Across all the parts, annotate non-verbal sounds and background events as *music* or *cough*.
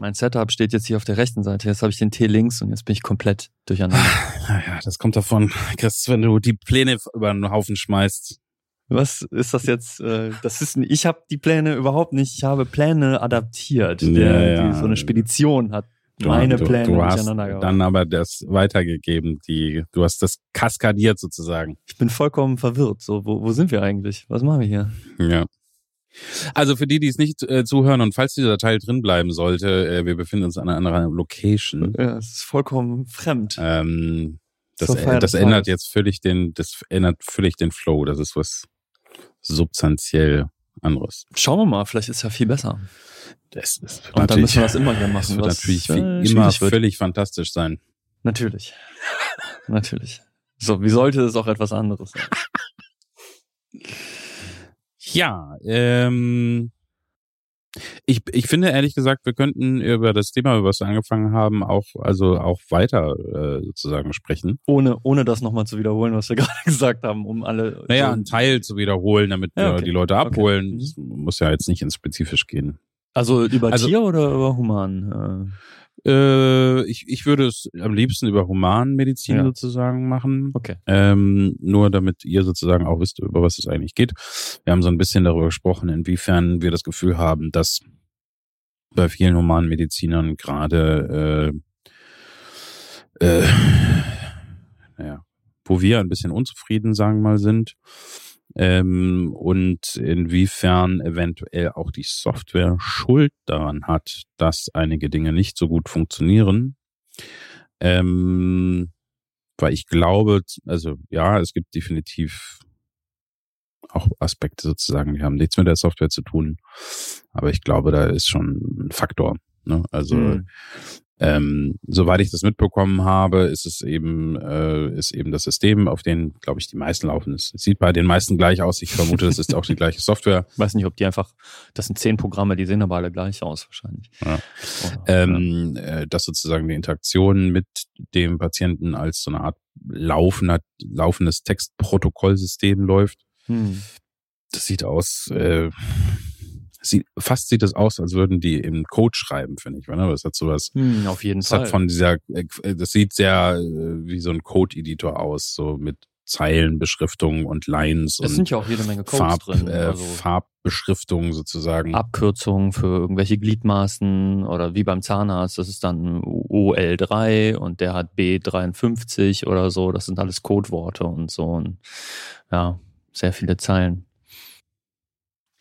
Mein Setup steht jetzt hier auf der rechten Seite. Jetzt habe ich den T links und jetzt bin ich komplett durcheinander. Ja, das kommt davon, Chris, wenn du die Pläne über einen Haufen schmeißt. Was ist das jetzt? Äh, das ist, ich habe die Pläne überhaupt nicht. Ich habe Pläne adaptiert. Ja, Der, ja. Die, so eine Spedition hat Du, meine du, Pläne du hast dann aber das weitergegeben, die, du hast das kaskadiert sozusagen. Ich bin vollkommen verwirrt. So, wo, wo sind wir eigentlich? Was machen wir hier? Ja. Also für die, die es nicht äh, zuhören und falls dieser Teil drin bleiben sollte, äh, wir befinden uns an einer anderen Location. Ja, es ist vollkommen fremd. Ähm, das, äh, das ändert jetzt völlig den, das ändert völlig den Flow. Das ist was substanziell anderes. Schauen wir mal, vielleicht ist es ja viel besser. Das ist Und dann müssen wir das immer hier Das machen. wird was, natürlich äh, wie immer wird. völlig fantastisch sein. Natürlich. Natürlich. So, wie sollte es auch etwas anderes sein? *laughs* Ja, ähm, ich, ich finde ehrlich gesagt, wir könnten über das Thema, über was wir angefangen haben, auch also auch weiter äh, sozusagen sprechen. Ohne, ohne das nochmal zu wiederholen, was wir *laughs* gerade gesagt haben, um alle. Naja, so- einen Teil zu wiederholen, damit Ja, wir okay. die Leute Okay. abholen. Mhm. Das muss ja jetzt nicht ins Spezifisch gehen. Also über Also- Tier oder über Human? Äh, ich, ich würde es am liebsten über Humanmedizin Ja. sozusagen machen. Okay. Ähm, nur damit ihr sozusagen auch wisst, über was es eigentlich geht. Wir haben so ein bisschen darüber gesprochen, inwiefern wir das Gefühl haben, dass bei vielen Humanmedizinern gerade äh, äh, naja, wo wir ein bisschen unzufrieden, sagen wir mal, sind. Ähm, und inwiefern eventuell auch die Software Schuld daran hat, dass einige Dinge nicht so gut funktionieren. Ähm, weil ich glaube, also ja, es gibt definitiv auch Aspekte sozusagen, die haben nichts mit der Software zu tun. Aber ich glaube, da ist schon ein Faktor. Ne? Also Hm. Ähm, soweit ich das mitbekommen habe, ist es eben, äh, ist eben das System, auf den, glaube ich, die meisten laufen. Es sieht bei den meisten gleich aus. Ich vermute, das ist auch die gleiche Software. *laughs* Weiß nicht, ob die einfach, das sind zehn Programme, die sehen aber alle gleich aus, wahrscheinlich. Ja. Oder- ähm, äh, dass sozusagen die Interaktion mit dem Patienten als so eine Art laufender, laufendes Textprotokollsystem läuft. Hm. Das sieht aus, äh, sieht, fast sieht es aus, als würden die im Code schreiben, finde ich. Ne? Das hat sowas, Hm, auf jeden das Fall. hat von dieser, äh, das sieht sehr äh, wie so ein Code-Editor aus, so mit Zeilenbeschriftungen und Lines es und sind ja auch jede Menge Codes Farb, drin. äh, also Farbbeschriftungen sozusagen. Abkürzungen für irgendwelche Gliedmaßen oder wie beim Zahnarzt, das ist dann OL3 und der hat B53 oder so. Das sind alles Codeworte und so. Und ja, sehr viele Zeilen.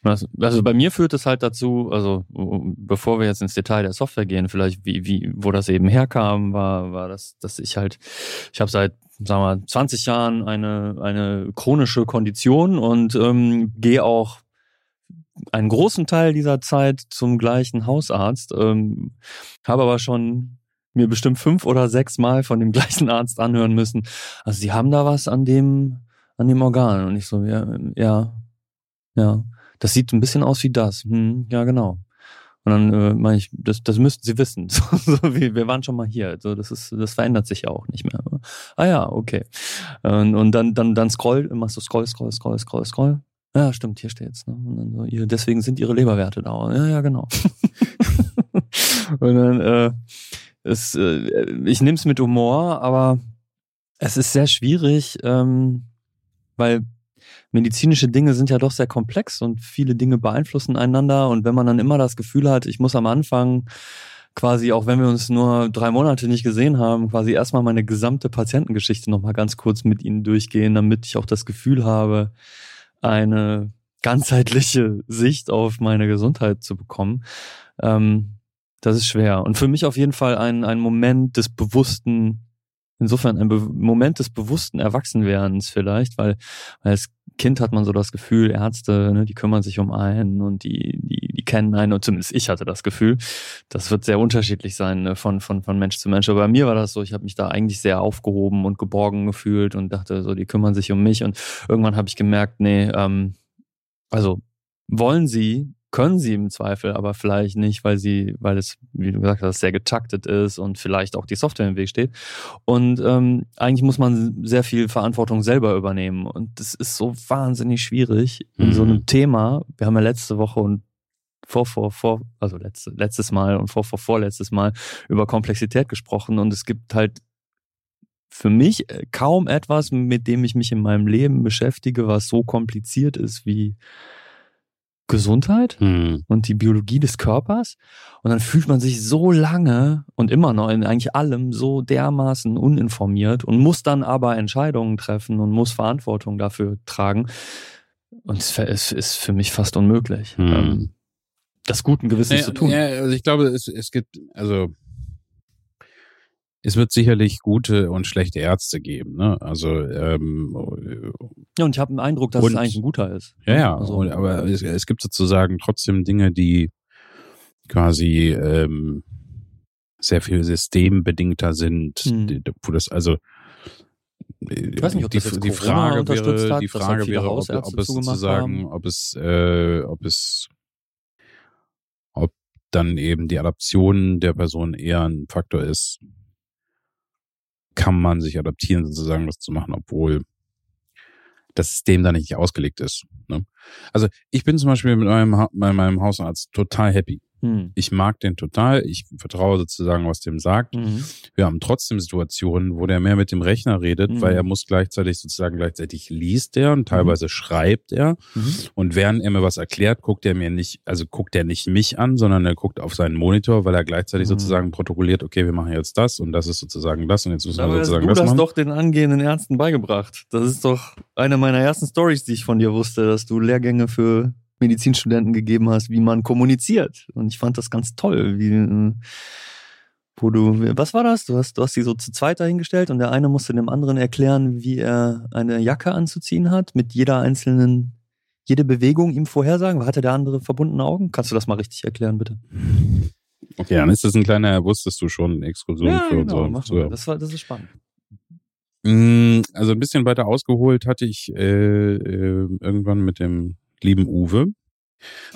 Also bei mir führt es halt dazu, also bevor wir jetzt ins Detail der Software gehen, vielleicht wie, wie, wo das eben herkam, war, war das, dass ich halt, ich habe seit, sagen wir, mal, 20 Jahren eine, eine chronische Kondition und ähm, gehe auch einen großen Teil dieser Zeit zum gleichen Hausarzt, ähm, habe aber schon mir bestimmt fünf oder sechs Mal von dem *laughs* gleichen Arzt anhören müssen. Also sie haben da was an dem, an dem Organ. Und ich so, ja, ja, ja. Das sieht ein bisschen aus wie das. Hm, ja, genau. Und dann äh, meine ich, das, das müssten Sie wissen. *laughs* So, so wie, wir waren schon mal hier. So, das ist, das verändert sich ja auch nicht mehr. Ah ja, okay. Und, und dann, dann, dann scroll, machst du scroll, scroll, scroll, scroll, scroll. Ja, stimmt, hier steht's. Ne? Und dann so, ihr, deswegen sind ihre Leberwerte da. Ja, ja, genau. *laughs* und dann, äh, es, äh, ich nehme es mit Humor, aber es ist sehr schwierig, ähm, weil medizinische Dinge sind ja doch sehr komplex und viele Dinge beeinflussen einander. Und wenn man dann immer das Gefühl hat, ich muss am Anfang quasi, auch wenn wir uns nur drei Monate nicht gesehen haben, quasi erstmal meine gesamte Patientengeschichte nochmal ganz kurz mit ihnen durchgehen, damit ich auch das Gefühl habe, eine ganzheitliche Sicht auf meine Gesundheit zu bekommen. Ähm, das ist schwer. Und für mich auf jeden Fall ein, ein Moment des bewussten, insofern ein Be Moment des bewussten Erwachsenwerdens vielleicht, weil, weil als Kind hat man so das Gefühl, Ärzte, ne, die kümmern sich um einen und die, die, die kennen einen, und zumindest ich hatte das Gefühl. Das wird sehr unterschiedlich sein ne, von, von, von Mensch zu Mensch. Aber bei mir war das so, ich habe mich da eigentlich sehr aufgehoben und geborgen gefühlt und dachte so, die kümmern sich um mich. Und irgendwann habe ich gemerkt, nee, ähm, also wollen sie, können sie im Zweifel, aber vielleicht nicht, weil sie, weil es, wie du gesagt hast, sehr getaktet ist und vielleicht auch die Software im Weg steht. Und ähm, eigentlich muss man sehr viel Verantwortung selber übernehmen. Und das ist so wahnsinnig schwierig in so Mhm. einem Thema. Wir haben ja letzte Woche und vor, vor, vor, also letzte, letztes Mal und vor, vor, vorletztes Mal über Komplexität gesprochen und es gibt halt für mich äh, kaum etwas, mit dem ich mich in meinem Leben beschäftige, was so kompliziert ist wie Gesundheit Hm. und die Biologie des Körpers. Und dann fühlt man sich so lange und immer noch in eigentlich allem so dermaßen uninformiert und muss dann aber Entscheidungen treffen und muss Verantwortung dafür tragen. Und es ist, ist für mich fast unmöglich, Hm. ähm, das guten Gewissens Ja, zu tun. Ja, also ich glaube, es, es gibt, also es wird sicherlich gute und schlechte Ärzte geben, ne? Also ähm, Ja, und ich habe den Eindruck, dass Und- es eigentlich ein guter ist. ja, ja, Also, und, aber es, es gibt sozusagen trotzdem Dinge, die quasi ähm, sehr viel systembedingter sind, Hm. die, wo das also Ich weiß nicht, ob die, das jetzt die Frage wäre, hat, die halt Frage wäre, ob, ob es sozusagen, haben. ob es, äh, ob es, ob dann eben die Adaption der Person eher ein Faktor ist, kann man sich adaptieren, sozusagen was zu machen, obwohl das System da nicht ausgelegt ist. Ne? Also ich bin zum Beispiel mit meinem, meinem Hausarzt total happy. Hm. Ich mag den total. Ich vertraue sozusagen, was dem sagt. Mhm. Wir haben trotzdem Situationen, wo der mehr mit dem Rechner redet, Mhm. weil er muss gleichzeitig sozusagen gleichzeitig liest er und teilweise schreibt er. Mhm. Und während er mir was erklärt, guckt er mir nicht, also guckt er nicht mich an, sondern er guckt auf seinen Monitor, weil er gleichzeitig Mhm. sozusagen protokolliert, okay, wir machen jetzt das und das ist sozusagen das und jetzt müssen wir Aber sozusagen du das das machen. doch den angehenden Ärzten beigebracht. Das ist doch eine meiner ersten Stories, die ich von dir wusste, dass du Lehrgänge für Medizinstudenten gegeben hast, wie man kommuniziert. Und ich fand das ganz toll, wie, wo du, was war das? Du hast, du hast die so zu zweit dahingestellt und der eine musste dem anderen erklären, wie er eine Jacke anzuziehen hat, mit jeder einzelnen, jede Bewegung ihm vorhersagen. Hatte der andere verbundene Augen? Kannst du das mal richtig erklären, bitte? Okay, dann ist das ein kleiner, wusstest du schon, Exkursion für unsere genau, mal. Zuhörer. Das, war, das ist spannend. Mm, Also ein bisschen weiter ausgeholt hatte ich äh, äh, irgendwann mit dem lieben Uwe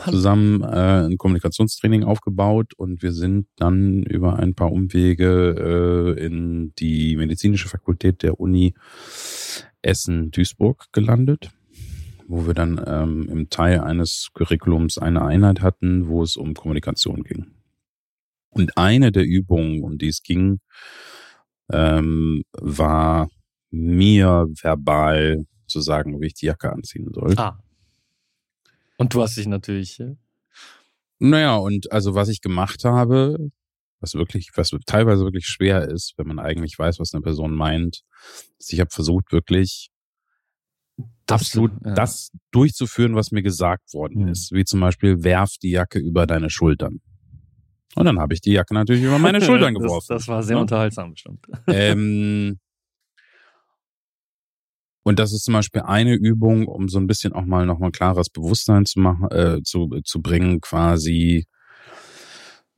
zusammen äh, ein Kommunikationstraining aufgebaut und wir sind dann über ein paar Umwege äh, in die medizinische Fakultät der Uni Essen-Duisburg gelandet, wo wir dann ähm, im Teil eines Curriculums eine Einheit hatten, wo es um Kommunikation ging. Und eine der Übungen, um die es ging, ähm, war mir verbal zu sagen, wie ich die Jacke anziehen soll. Ah. Und du hast dich natürlich. äh, Naja, und also was ich gemacht habe, was wirklich, was teilweise wirklich schwer ist, wenn man eigentlich weiß, was eine Person meint, ist, ich habe versucht, wirklich Das- absolut ja. das durchzuführen, was mir gesagt worden Mhm. ist. Wie zum Beispiel, werf die Jacke über deine Schultern. Und dann habe ich die Jacke natürlich über meine *laughs* Schultern geworfen. Das, das war sehr Ja. unterhaltsam bestimmt. ähm, und das ist zum Beispiel eine Übung, um so ein bisschen auch mal nochmal klares Bewusstsein zu machen, äh, zu, zu bringen, quasi,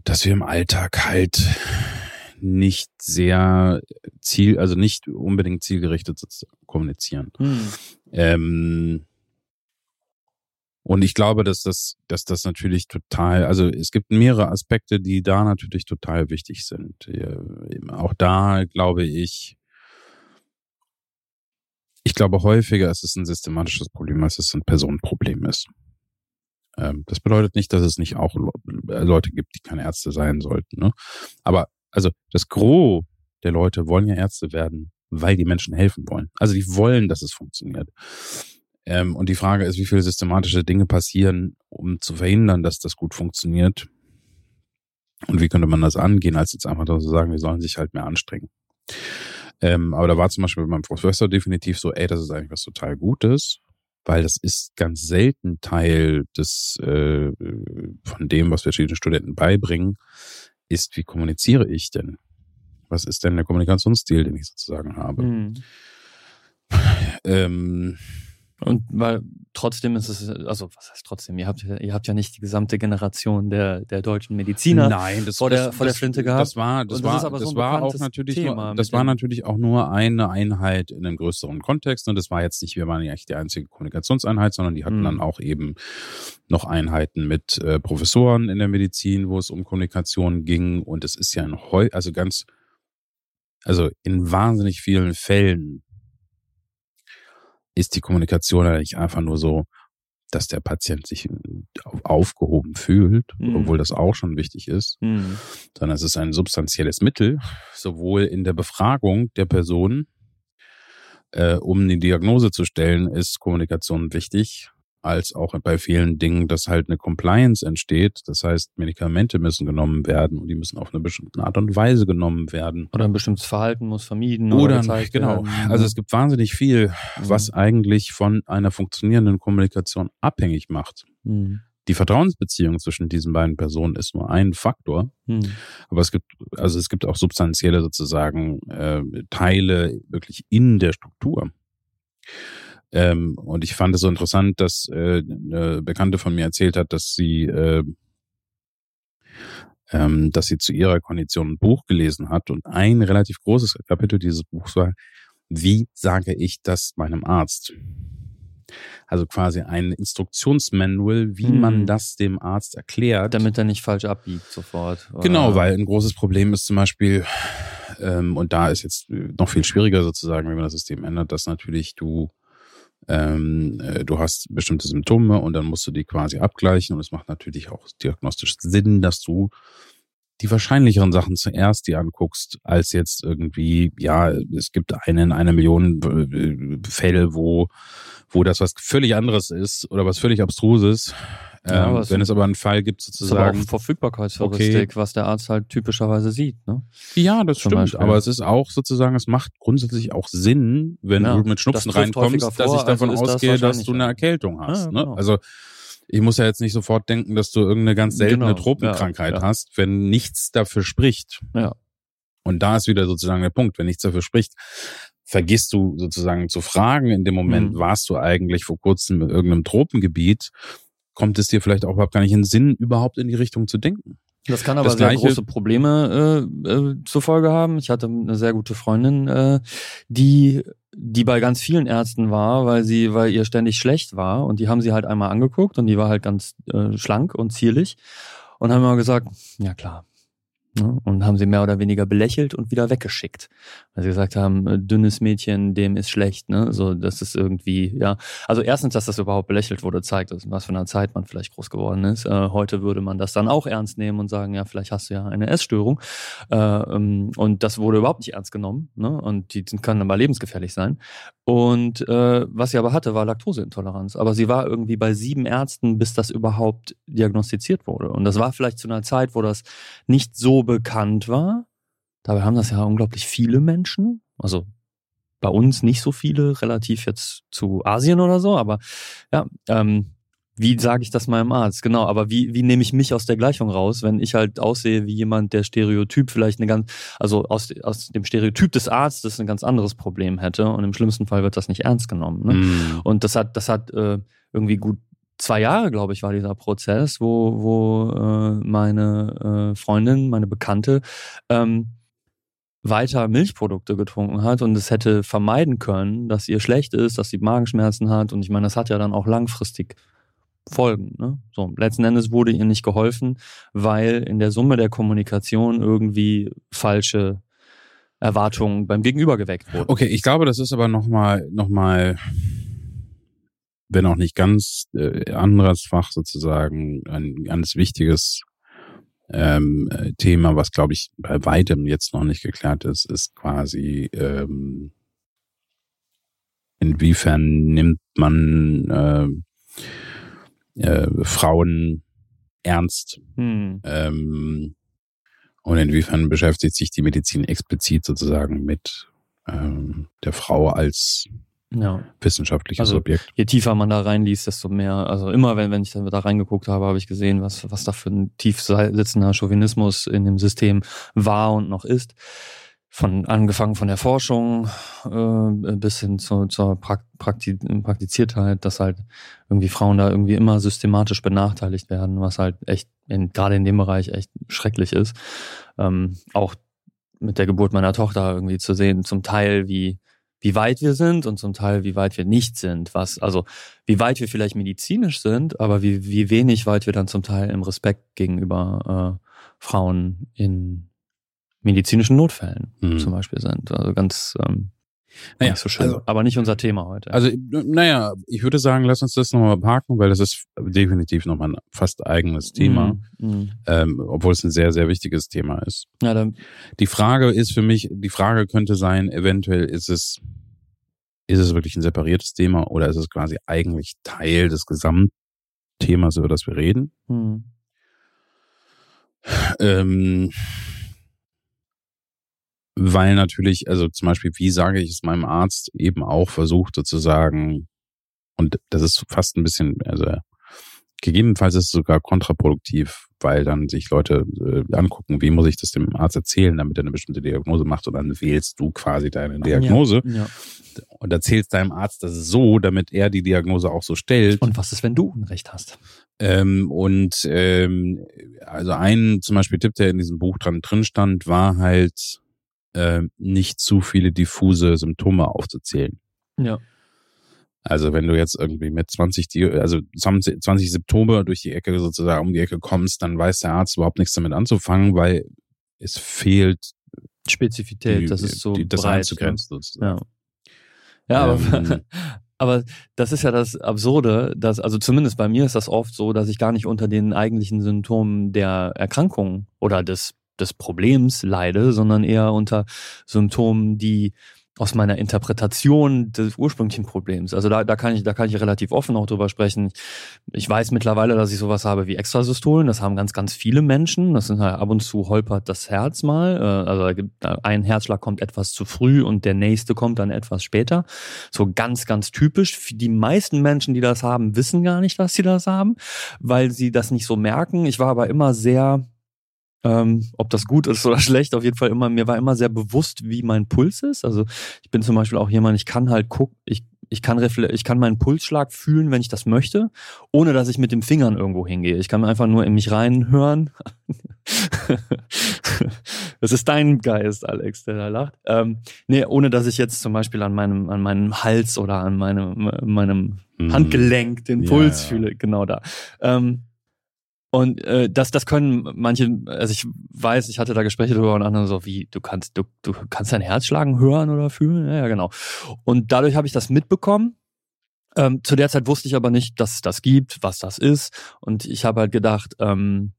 dass wir im Alltag halt nicht sehr ziel, also nicht unbedingt zielgerichtet kommunizieren. Hm. Ähm, und ich glaube, dass das, dass das natürlich total, also es gibt mehrere Aspekte, die da natürlich total wichtig sind. Auch da glaube ich, ich glaube häufiger ist es ein systematisches Problem, als es ein Personenproblem ist. Ähm, das bedeutet nicht, dass es nicht auch äh, Leute gibt, die keine Ärzte sein sollten. Ne? Aber also das Gros der Leute wollen ja Ärzte werden, weil die Menschen helfen wollen. Also die wollen, dass es funktioniert. Ähm, und die Frage ist, wie viele systematische Dinge passieren, um zu verhindern, dass das gut funktioniert. Und wie könnte man das angehen, als jetzt einfach zu sagen, wir sollen sich halt mehr anstrengen. Ähm, aber da war zum Beispiel bei meinem Professor definitiv so, ey, das ist eigentlich was total Gutes, weil das ist ganz selten Teil des äh, von dem, was verschiedene Studenten beibringen, ist, wie kommuniziere ich denn? Was ist denn der Kommunikationsstil, den ich sozusagen habe? Hm. Ähm, Und weil trotzdem ist es, also was heißt trotzdem, ihr habt, ja- ihr habt ja nicht die gesamte Generation der, der deutschen Mediziner. Nein, das vor der- das, vor der Flinte gehabt. Das war, das das war, das so war auch natürlich, nur, das war natürlich auch nur eine Einheit in einem größeren Kontext. Und das war jetzt nicht, wir waren ja echt die einzige Kommunikationseinheit, sondern die hatten Mhm. dann auch eben noch Einheiten mit äh, Professoren in der Medizin, wo es um Kommunikation ging. Und es ist ja in heu, also ganz, also in wahnsinnig vielen Fällen ist die Kommunikation nicht einfach nur so, dass der Patient sich aufgehoben fühlt, mhm. obwohl das auch schon wichtig ist, mhm. sondern es ist ein substanzielles Mittel, sowohl in der Befragung der Person, äh, um eine Diagnose zu stellen, ist Kommunikation wichtig, als auch bei vielen Dingen, dass halt eine Compliance entsteht. Das heißt, Medikamente müssen genommen werden und die müssen auf eine bestimmte Art und Weise genommen werden. Oder ein bestimmtes Verhalten muss vermieden. Oder, oder genau. Werden. Also es gibt wahnsinnig viel, mhm. was eigentlich von einer funktionierenden Kommunikation abhängig macht. Mhm. Die Vertrauensbeziehung zwischen diesen beiden Personen ist nur ein Faktor, mhm. aber es gibt also es gibt auch substanzielle sozusagen äh, Teile wirklich in der Struktur. Ähm, und ich fand es so interessant, dass äh, eine Bekannte von mir erzählt hat, dass sie, äh, ähm, dass sie zu ihrer Kondition ein Buch gelesen hat und ein relativ großes Kapitel dieses Buchs war, wie sage ich das meinem Arzt? Also quasi ein Instruktionsmanual, wie hm. man das dem Arzt erklärt. Damit er nicht falsch abbiegt sofort. Oder? Genau, weil ein großes Problem ist zum Beispiel, ähm, und da ist jetzt noch viel schwieriger sozusagen, wenn man das System ändert, dass natürlich du ähm, äh, du hast bestimmte Symptome und dann musst du die quasi abgleichen und es macht natürlich auch diagnostisch Sinn, dass du die wahrscheinlicheren Sachen zuerst dir anguckst, als jetzt irgendwie, ja, es gibt einen, eine Million äh, Fälle, wo, wo das was völlig anderes ist oder was völlig abstruses. Ja, ähm, wenn es aber einen Fall gibt, sozusagen. Ist Verfügbarkeitsheuristik, okay. was der Arzt halt typischerweise sieht, ne? Ja, das Zum stimmt. Beispiel. Aber es ist auch sozusagen, es macht grundsätzlich auch Sinn, wenn ja, du mit Schnupfen reinkommst, vor, dass ich davon also ausgehe, das dass du eine Erkältung hast. Ja, ne? genau. ne? Also ich muss ja jetzt nicht sofort denken, dass du irgendeine ganz seltene genau. Tropenkrankheit hast, wenn nichts dafür spricht. Ja. Und da ist wieder sozusagen der Punkt, wenn nichts dafür spricht, vergisst du sozusagen zu fragen in dem Moment, mhm. warst du eigentlich vor kurzem in irgendeinem Tropengebiet kommt es dir vielleicht auch überhaupt gar nicht in den Sinn, überhaupt in die Richtung zu denken. Das kann aber das sehr große Probleme äh, äh, zur Folge haben. Ich hatte eine sehr gute Freundin, äh, die die bei ganz vielen Ärzten war, weil sie, weil ihr ständig schlecht war. Und die haben sie halt einmal angeguckt und die war halt ganz äh, schlank und zierlich und haben immer gesagt, ja klar, Ne? Und haben sie mehr oder weniger belächelt und wieder weggeschickt. Weil sie gesagt haben, äh, dünnes Mädchen, dem ist schlecht, ne? So, das ist irgendwie, ja. Also erstens, dass das überhaupt belächelt wurde, zeigt, was für eine Zeit man vielleicht groß geworden ist. Äh, heute würde man das dann auch ernst nehmen und sagen, ja, vielleicht hast du ja eine Essstörung. Äh, ähm, und das wurde überhaupt nicht ernst genommen, ne? Und die können aber lebensgefährlich sein. Und äh, was sie aber hatte, war Laktoseintoleranz. Aber sie war irgendwie bei sieben Ärzten, bis das überhaupt diagnostiziert wurde. Und das war vielleicht zu einer Zeit, wo das nicht so bekannt war. Dabei haben das ja unglaublich viele Menschen. Also bei uns nicht so viele, relativ jetzt zu Asien oder so, aber ja, ähm, wie sage ich das meinem Arzt? Genau, aber wie, wie nehme ich mich aus der Gleichung raus, wenn ich halt aussehe wie jemand, der Stereotyp vielleicht eine ganz, also aus, aus dem Stereotyp des Arztes ein ganz anderes Problem hätte und im schlimmsten Fall wird das nicht ernst genommen. Ne? Mm. Und das hat, das hat äh, irgendwie gut zwei Jahre, glaube ich, war dieser Prozess, wo, wo äh, meine äh, Freundin, meine Bekannte, ähm, weiter Milchprodukte getrunken hat und es hätte vermeiden können, dass ihr schlecht ist, dass sie Magenschmerzen hat. Und ich meine, das hat ja dann auch langfristig Folgen. Ne? So, letzten Endes wurde ihr nicht geholfen, weil in der Summe der Kommunikation irgendwie falsche Erwartungen beim Gegenüber geweckt wurden. Okay, ich glaube, das ist aber nochmal, noch mal, wenn auch nicht ganz äh, anderes Fach sozusagen, ein ganz wichtiges ähm, Thema, was glaube ich bei weitem jetzt noch nicht geklärt ist, ist quasi ähm, inwiefern nimmt man äh, äh, Frauen ernst? Hm. Ähm, und inwiefern beschäftigt sich die Medizin explizit sozusagen mit ähm, der Frau als ja. wissenschaftliches also, Objekt. Je tiefer man da reinliest, desto mehr, also immer wenn, wenn ich da reingeguckt habe, habe ich gesehen, was, was da für ein tief sitzender Chauvinismus in dem System war und noch ist von angefangen von der Forschung äh, bis hin zu, zur Prakti Praktiziertheit, dass halt irgendwie Frauen da irgendwie immer systematisch benachteiligt werden, was halt echt in, gerade in dem Bereich echt schrecklich ist. Ähm, auch mit der Geburt meiner Tochter irgendwie zu sehen, zum Teil wie wie weit wir sind und zum Teil wie weit wir nicht sind, was also wie weit wir vielleicht medizinisch sind, aber wie wie wenig weit wir dann zum Teil im Respekt gegenüber äh, Frauen in medizinischen Notfällen mhm. zum Beispiel sind. Also ganz ähm, Naja, nicht so schön. Also, aber nicht unser Thema heute. Also, naja, ich würde sagen, lass uns das nochmal parken, weil das ist definitiv nochmal ein fast eigenes Thema, mm, mm. Ähm, obwohl es ein sehr, sehr wichtiges Thema ist. Ja, dann. Die Frage ist für mich, die Frage könnte sein, eventuell ist es, ist es wirklich ein separiertes Thema oder ist es quasi eigentlich Teil des Gesamtthemas, über das wir reden? Mm. Ähm, weil natürlich, also zum Beispiel, wie sage ich es meinem Arzt, eben auch versucht sozusagen, und das ist fast ein bisschen, also gegebenenfalls ist es sogar kontraproduktiv, weil dann sich Leute äh, angucken, wie muss ich das dem Arzt erzählen, damit er eine bestimmte Diagnose macht und dann wählst du quasi deine Diagnose ja, ja. und erzählst deinem Arzt das so, damit er die Diagnose auch so stellt. Und was ist, wenn du ein Recht hast? Ähm, und ähm, also ein zum Beispiel Tipp, der in diesem Buch dran drin stand, war halt äh, nicht zu viele diffuse Symptome aufzuzählen. Ja. Also wenn du jetzt irgendwie mit 20, also 20, 20 Symptome durch die Ecke sozusagen um die Ecke kommst, dann weiß der Arzt überhaupt nichts damit anzufangen, weil es fehlt Spezifität, die, das ist so die, das breit, einzugrenzen. Ne? Ja, ja ähm, aber, *laughs* aber das ist ja das Absurde, dass, also zumindest bei mir ist das oft so, dass ich gar nicht unter den eigentlichen Symptomen der Erkrankung oder des des Problems leide, sondern eher unter Symptomen, die aus meiner Interpretation des ursprünglichen Problems. Also da, da kann ich, da kann ich relativ offen auch drüber sprechen. Ich weiß mittlerweile, dass ich sowas habe wie Extrasystolen. Das haben ganz, ganz viele Menschen. Das sind halt ab und zu holpert das Herz mal. Äh, also ein Herzschlag kommt etwas zu früh und der nächste kommt dann etwas später. So ganz, ganz typisch. Die meisten Menschen, die das haben, wissen gar nicht, dass sie das haben, weil sie das nicht so merken. Ich war aber immer sehr ähm, ob das gut ist *laughs* oder schlecht, auf jeden Fall immer, mir war immer sehr bewusst, wie mein Puls ist. Also ich bin zum Beispiel auch jemand, ich kann halt gucken, ich, ich kann ich kann meinen Pulsschlag fühlen, wenn ich das möchte, ohne dass ich mit den Fingern irgendwo hingehe. Ich kann einfach nur in mich reinhören. *laughs* das ist dein Geist, Alex, der da lacht. Ähm, nee, ohne dass ich jetzt zum Beispiel an meinem, an meinem Hals oder an meinem, meinem mhm. Handgelenk den Puls ja, ja. fühle, genau da. Ähm, und äh, das, das können manche, also ich weiß, ich hatte da Gespräche drüber und andere so, wie, du kannst, du, du kannst dein Herz schlagen hören oder fühlen? Ja, ja genau. Und dadurch habe ich das mitbekommen. Ähm, zu der Zeit wusste ich aber nicht, dass es das gibt, was das ist. Und ich habe halt gedacht, ähm,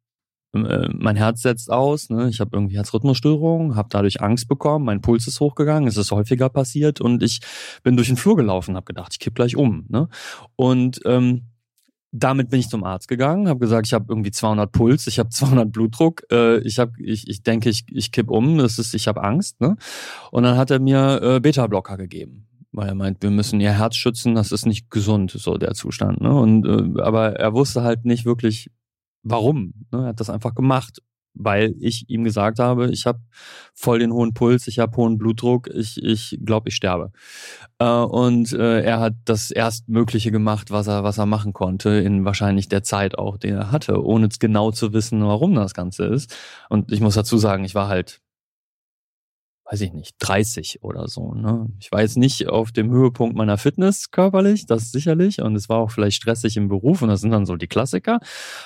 äh, mein Herz setzt aus, ne? ich habe irgendwie Herzrhythmusstörungen, habe dadurch Angst bekommen, mein Puls ist hochgegangen, es ist häufiger passiert und ich bin durch den Flur gelaufen, habe gedacht, ich kipp gleich um. Ne? Und ähm, damit bin ich zum Arzt gegangen, habe gesagt, ich habe irgendwie 200 Puls, ich habe *laughs* 200 Blutdruck, äh, ich habe, ich, ich denke, ich, ich kipp um, das ist, ich habe Angst, ne? Und dann hat er mir äh, Beta-Blocker gegeben, weil er meint, wir müssen ihr Herz schützen, das ist nicht gesund, so der Zustand, ne? Und äh, aber er wusste halt nicht wirklich, warum. Ne? Er hat das einfach gemacht weil ich ihm gesagt habe, ich habe voll den hohen Puls, ich habe hohen Blutdruck, ich ich glaube, ich sterbe. Äh, und äh, er hat das Erstmögliche gemacht, was er was er machen konnte in wahrscheinlich der Zeit auch, den er hatte, ohne genau zu wissen, warum das Ganze ist. Und ich muss dazu sagen, ich war halt weiß ich nicht, 30 oder so. Ne? Ich war jetzt nicht auf dem Höhepunkt meiner Fitness körperlich, das sicherlich. Und es war auch vielleicht stressig im Beruf und das sind dann so die Klassiker.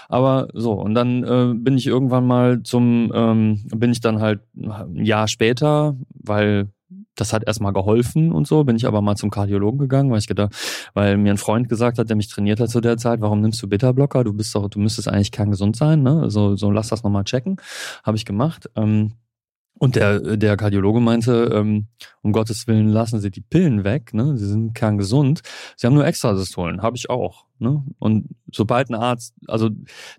Aber so, und dann äh, bin ich irgendwann mal zum, ähm, bin ich dann halt ein Jahr später, weil das hat erstmal geholfen und so, bin ich aber mal zum Kardiologen gegangen, weil ich gedacht, weil mir ein Freund gesagt hat, der mich trainiert hat zu der Zeit, warum nimmst du Beta-Blocker? Du bist doch, du müsstest eigentlich kerngesund sein, ne? So, so lass das nochmal checken. Habe ich gemacht. Ähm, und der, der Kardiologe meinte, ähm, um Gottes Willen lassen Sie die Pillen weg, ne? Sie sind kerngesund. Sie haben nur Extrasystolen, habe ich auch. Ne? Und sobald ein Arzt, also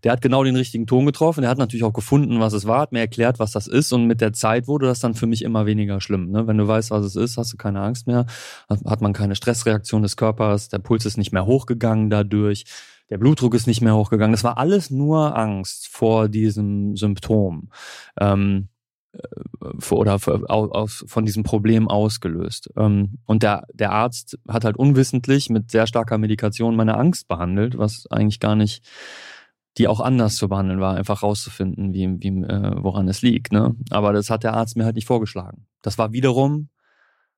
der hat genau den richtigen Ton getroffen, der hat natürlich auch gefunden, was es war, hat mir erklärt, was das ist und mit der Zeit wurde das dann für mich immer weniger schlimm. Ne? Wenn du weißt, was es ist, hast du keine Angst mehr, hat man keine Stressreaktion des Körpers, der Puls ist nicht mehr hochgegangen dadurch, der Blutdruck ist nicht mehr hochgegangen. Das war alles nur Angst vor diesem Symptom. Ähm, äh, oder aus, von diesem Problem ausgelöst. Ähm, und der, der Arzt hat halt unwissentlich mit sehr starker Medikation meine Angst behandelt, was eigentlich gar nicht die auch anders zu behandeln war, einfach rauszufinden, wie, wie, äh, woran es liegt. Ne? Aber das hat der Arzt mir halt nicht vorgeschlagen. Das war wiederum,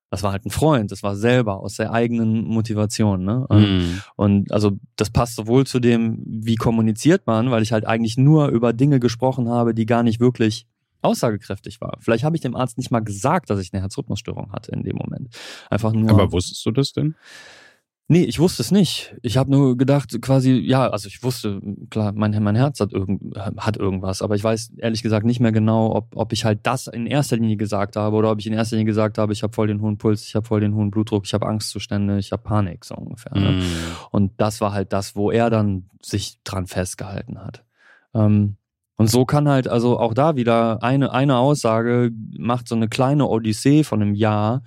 das war halt ein Freund, das war selber aus der eigenen Motivation. Ne? Mhm. Und also das passt sowohl zu dem, wie kommuniziert man, weil ich halt eigentlich nur über Dinge gesprochen habe, die gar nicht wirklich aussagekräftig war. Vielleicht habe ich dem Arzt nicht mal gesagt, dass ich eine Herzrhythmusstörung hatte in dem Moment. Einfach nur. Aber wusstest du das denn? Nee, ich wusste es nicht. Ich habe nur gedacht, quasi, ja, also ich wusste, klar, mein, mein Herz hat, irgend, hat irgendwas, aber ich weiß ehrlich gesagt nicht mehr genau, ob, ob ich halt das in erster Linie gesagt habe oder ob ich in erster Linie gesagt habe, ich habe voll den hohen Puls, ich habe voll den hohen Blutdruck, ich habe Angstzustände, ich habe Panik, so ungefähr. Ne? Mm. Und das war halt das, wo er dann sich dran festgehalten hat. Ähm, und so kann halt, also auch da wieder eine, eine Aussage macht so eine kleine Odyssee von einem Jahr,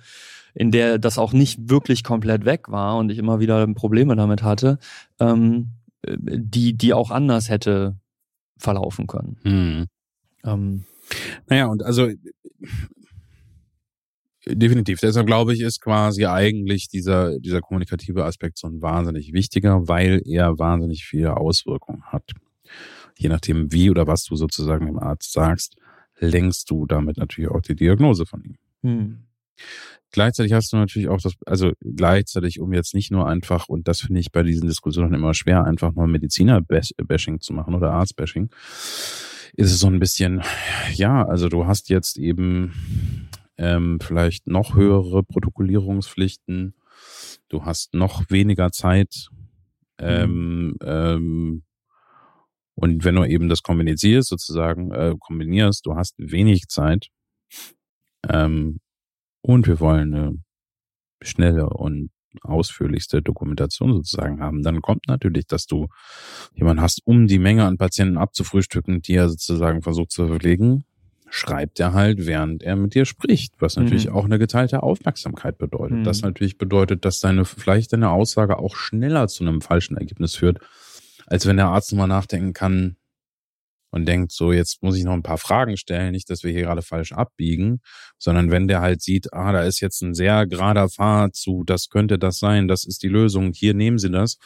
in der das auch nicht wirklich komplett weg war und ich immer wieder Probleme damit hatte, ähm, die, die auch anders hätte verlaufen können. Hm. Ähm, naja, und also definitiv. Deshalb glaube ich, ist quasi eigentlich dieser, dieser kommunikative Aspekt so ein wahnsinnig wichtiger, weil er wahnsinnig viele Auswirkungen hat. Je nachdem, wie oder was du sozusagen dem Arzt sagst, lenkst du damit natürlich auch die Diagnose von ihm. Hm. Gleichzeitig hast du natürlich auch das, also gleichzeitig, um jetzt nicht nur einfach, und das finde ich bei diesen Diskussionen immer schwer, einfach nur Mediziner-Bashing zu machen oder Arzt-Bashing, ist es so ein bisschen, ja, also du hast jetzt eben ähm, vielleicht noch höhere Protokollierungspflichten, du hast noch weniger Zeit, ähm, mhm. ähm, und wenn du eben das kombinierst, sozusagen, äh, kombinierst, du hast wenig Zeit, ähm, und wir wollen eine schnelle und ausführlichste Dokumentation sozusagen haben, dann kommt natürlich, dass du jemanden hast, um die Menge an Patienten abzufrühstücken, die er sozusagen versucht zu verlegen, schreibt er halt, während er mit dir spricht, was natürlich mhm. auch eine geteilte Aufmerksamkeit bedeutet. Mhm. Das natürlich bedeutet, dass deine, vielleicht deine Aussage auch schneller zu einem falschen Ergebnis führt, als wenn der Arzt mal nachdenken kann, und denkt, so jetzt muss ich noch ein paar Fragen stellen, nicht, dass wir hier gerade falsch abbiegen, sondern wenn der halt sieht, ah, da ist jetzt ein sehr gerader Pfad zu, das könnte das sein, das ist die Lösung, hier nehmen Sie das.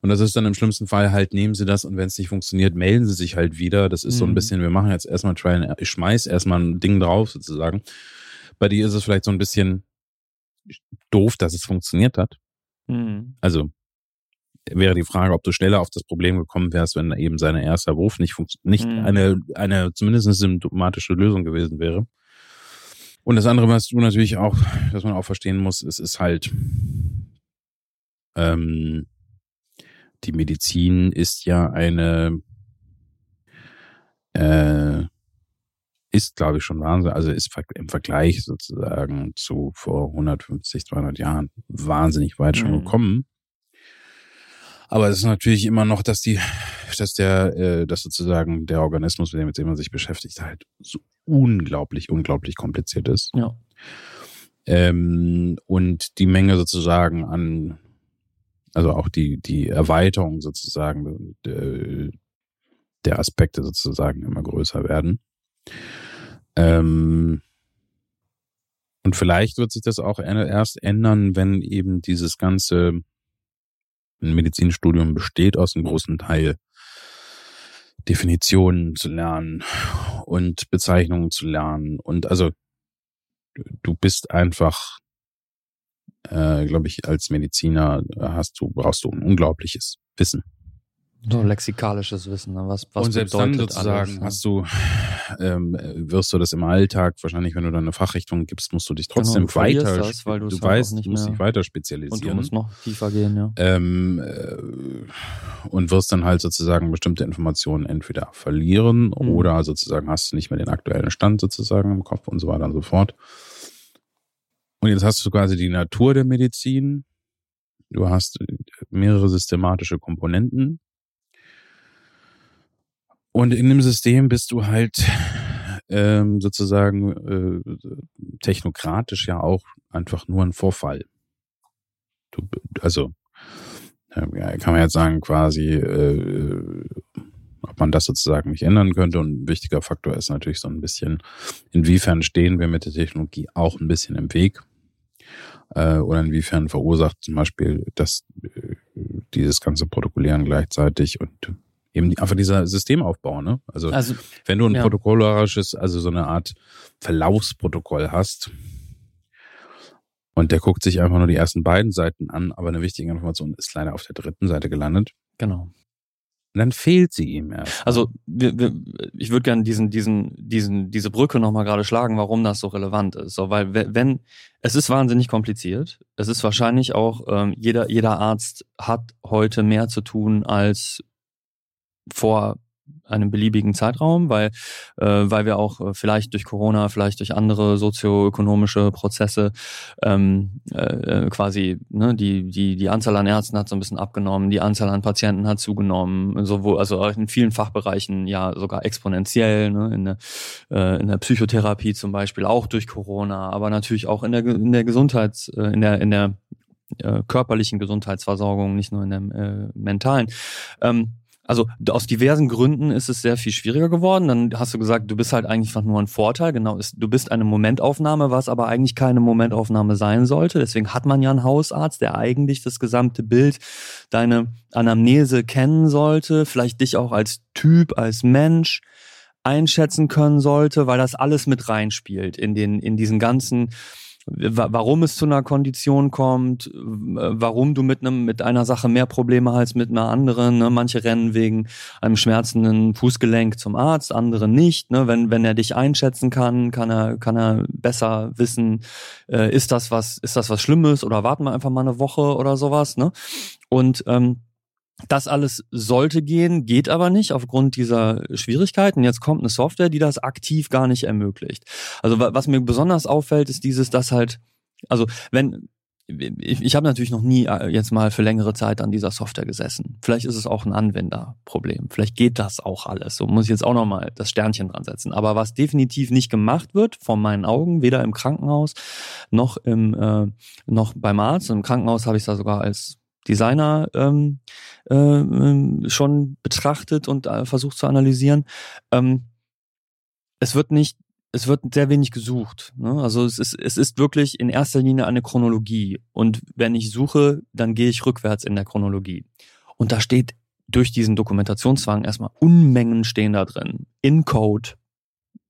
Und das ist dann im schlimmsten Fall halt, nehmen Sie das und wenn es nicht funktioniert, melden Sie sich halt wieder. Das ist mhm. so ein mhm. bisschen, wir machen jetzt erstmal Trial, ich schmeiß erstmal ein Ding drauf sozusagen. Bei dir ist es vielleicht so ein bisschen doof, dass es funktioniert hat. Mhm. Also wäre die Frage, ob du schneller auf das Problem gekommen wärst, wenn eben sein erster Wurf nicht, nicht mhm. eine, eine zumindest eine symptomatische Lösung gewesen wäre. Und das andere, was du natürlich auch, was man auch verstehen muss, es ist halt, ähm, die Medizin ist ja eine, äh, ist, glaube ich, schon Wahnsinn, also ist im Vergleich sozusagen zu vor 150, 200 Jahren wahnsinnig weit schon mhm. gekommen. Aber es ist natürlich immer noch, dass die, dass der, äh, dass sozusagen der Organismus, mit dem, mit dem man sich beschäftigt, halt so unglaublich, unglaublich kompliziert ist. Ja. Ähm, und die Menge sozusagen an, also auch die, die Erweiterung sozusagen der, der Aspekte sozusagen immer größer werden. Ähm, und vielleicht wird sich das auch erst ändern, wenn eben dieses ganze ein Medizinstudium besteht aus einem großen Teil Definitionen zu lernen und Bezeichnungen zu lernen. Und also du bist einfach, äh, glaube ich, als Mediziner hast du, brauchst du ein unglaubliches Wissen. So lexikalisches Wissen, ne? was, was Und selbst dann sozusagen alles, ne? hast du, ähm, wirst du das im Alltag, wahrscheinlich wenn du deine Fachrichtung gibst, musst du dich genau, trotzdem genau, weiter, das, weil du halt weißt, nicht musst dich weiter spezialisieren. Und du musst noch tiefer gehen, ja. Ähm, äh, und wirst dann halt sozusagen bestimmte Informationen entweder verlieren mhm. oder sozusagen hast du nicht mehr den aktuellen Stand sozusagen im Kopf und so weiter und so fort. Und jetzt hast du quasi die Natur der Medizin. Du hast mehrere systematische Komponenten, und in dem System bist du halt ähm, sozusagen äh, technokratisch ja auch einfach nur ein Vorfall. Du, also äh, kann man jetzt sagen, quasi, äh, ob man das sozusagen nicht ändern könnte. Und ein wichtiger Faktor ist natürlich so ein bisschen, inwiefern stehen wir mit der Technologie auch ein bisschen im Weg. Äh, oder inwiefern verursacht zum Beispiel das, äh, dieses ganze Protokollieren gleichzeitig und eben einfach dieser Systemaufbau, ne? Also, also wenn du ein ja. protokollarisches, also so eine Art Verlaufsprotokoll hast und der guckt sich einfach nur die ersten beiden Seiten an, aber eine wichtige Information ist leider auf der dritten Seite gelandet. Genau. Und dann fehlt sie ihm erst. Also wir, wir, ich würde gerne diesen, diesen, diesen, diese Brücke nochmal gerade schlagen, warum das so relevant ist. So, weil wenn, es ist wahnsinnig kompliziert, es ist wahrscheinlich auch, ähm, jeder, jeder Arzt hat heute mehr zu tun als vor einem beliebigen Zeitraum, weil, äh, weil wir auch äh, vielleicht durch Corona, vielleicht durch andere sozioökonomische Prozesse ähm, äh, quasi ne, die, die, die Anzahl an Ärzten hat so ein bisschen abgenommen, die Anzahl an Patienten hat zugenommen, sowohl, also in vielen Fachbereichen ja sogar exponentiell, ne, in, der, äh, in der Psychotherapie zum Beispiel, auch durch Corona, aber natürlich auch in der, in der Gesundheits, äh, in der, in der äh, körperlichen Gesundheitsversorgung, nicht nur in der äh, mentalen. Ähm, also aus diversen Gründen ist es sehr viel schwieriger geworden. Dann hast du gesagt, du bist halt eigentlich einfach nur ein Vorteil. Genau, ist, du bist eine Momentaufnahme, was aber eigentlich keine Momentaufnahme sein sollte. Deswegen hat man ja einen Hausarzt, der eigentlich das gesamte Bild, deine Anamnese kennen sollte, vielleicht dich auch als Typ, als Mensch einschätzen können sollte, weil das alles mit reinspielt in den, in diesen ganzen warum es zu einer Kondition kommt, warum du mit einem mit einer Sache mehr Probleme hast mit einer anderen. Ne? Manche rennen wegen einem schmerzenden Fußgelenk zum Arzt, andere nicht. Ne? Wenn wenn er dich einschätzen kann, kann er kann er besser wissen, äh, ist das was ist das was Schlimmes oder warten wir einfach mal eine Woche oder sowas. Ne? Und ähm, das alles sollte gehen, geht aber nicht aufgrund dieser Schwierigkeiten. Jetzt kommt eine Software, die das aktiv gar nicht ermöglicht. Also was mir besonders auffällt, ist dieses, dass halt, also wenn, ich, ich habe natürlich noch nie äh, jetzt mal für längere Zeit an dieser Software gesessen. Vielleicht ist es auch ein Anwenderproblem. Vielleicht geht das auch alles. So muss ich jetzt auch nochmal das Sternchen dran setzen. Aber was definitiv nicht gemacht wird, von meinen Augen, weder im Krankenhaus noch im äh, noch beim Arzt. Im Krankenhaus habe ich da sogar als Designer ähm, äh, schon betrachtet und äh, versucht zu analysieren. Ähm, es wird nicht, es wird sehr wenig gesucht. Ne? Also es ist, es ist wirklich in erster Linie eine Chronologie. Und wenn ich suche, dann gehe ich rückwärts in der Chronologie. Und da steht durch diesen Dokumentationszwang erstmal Unmengen stehen da drin. In Code,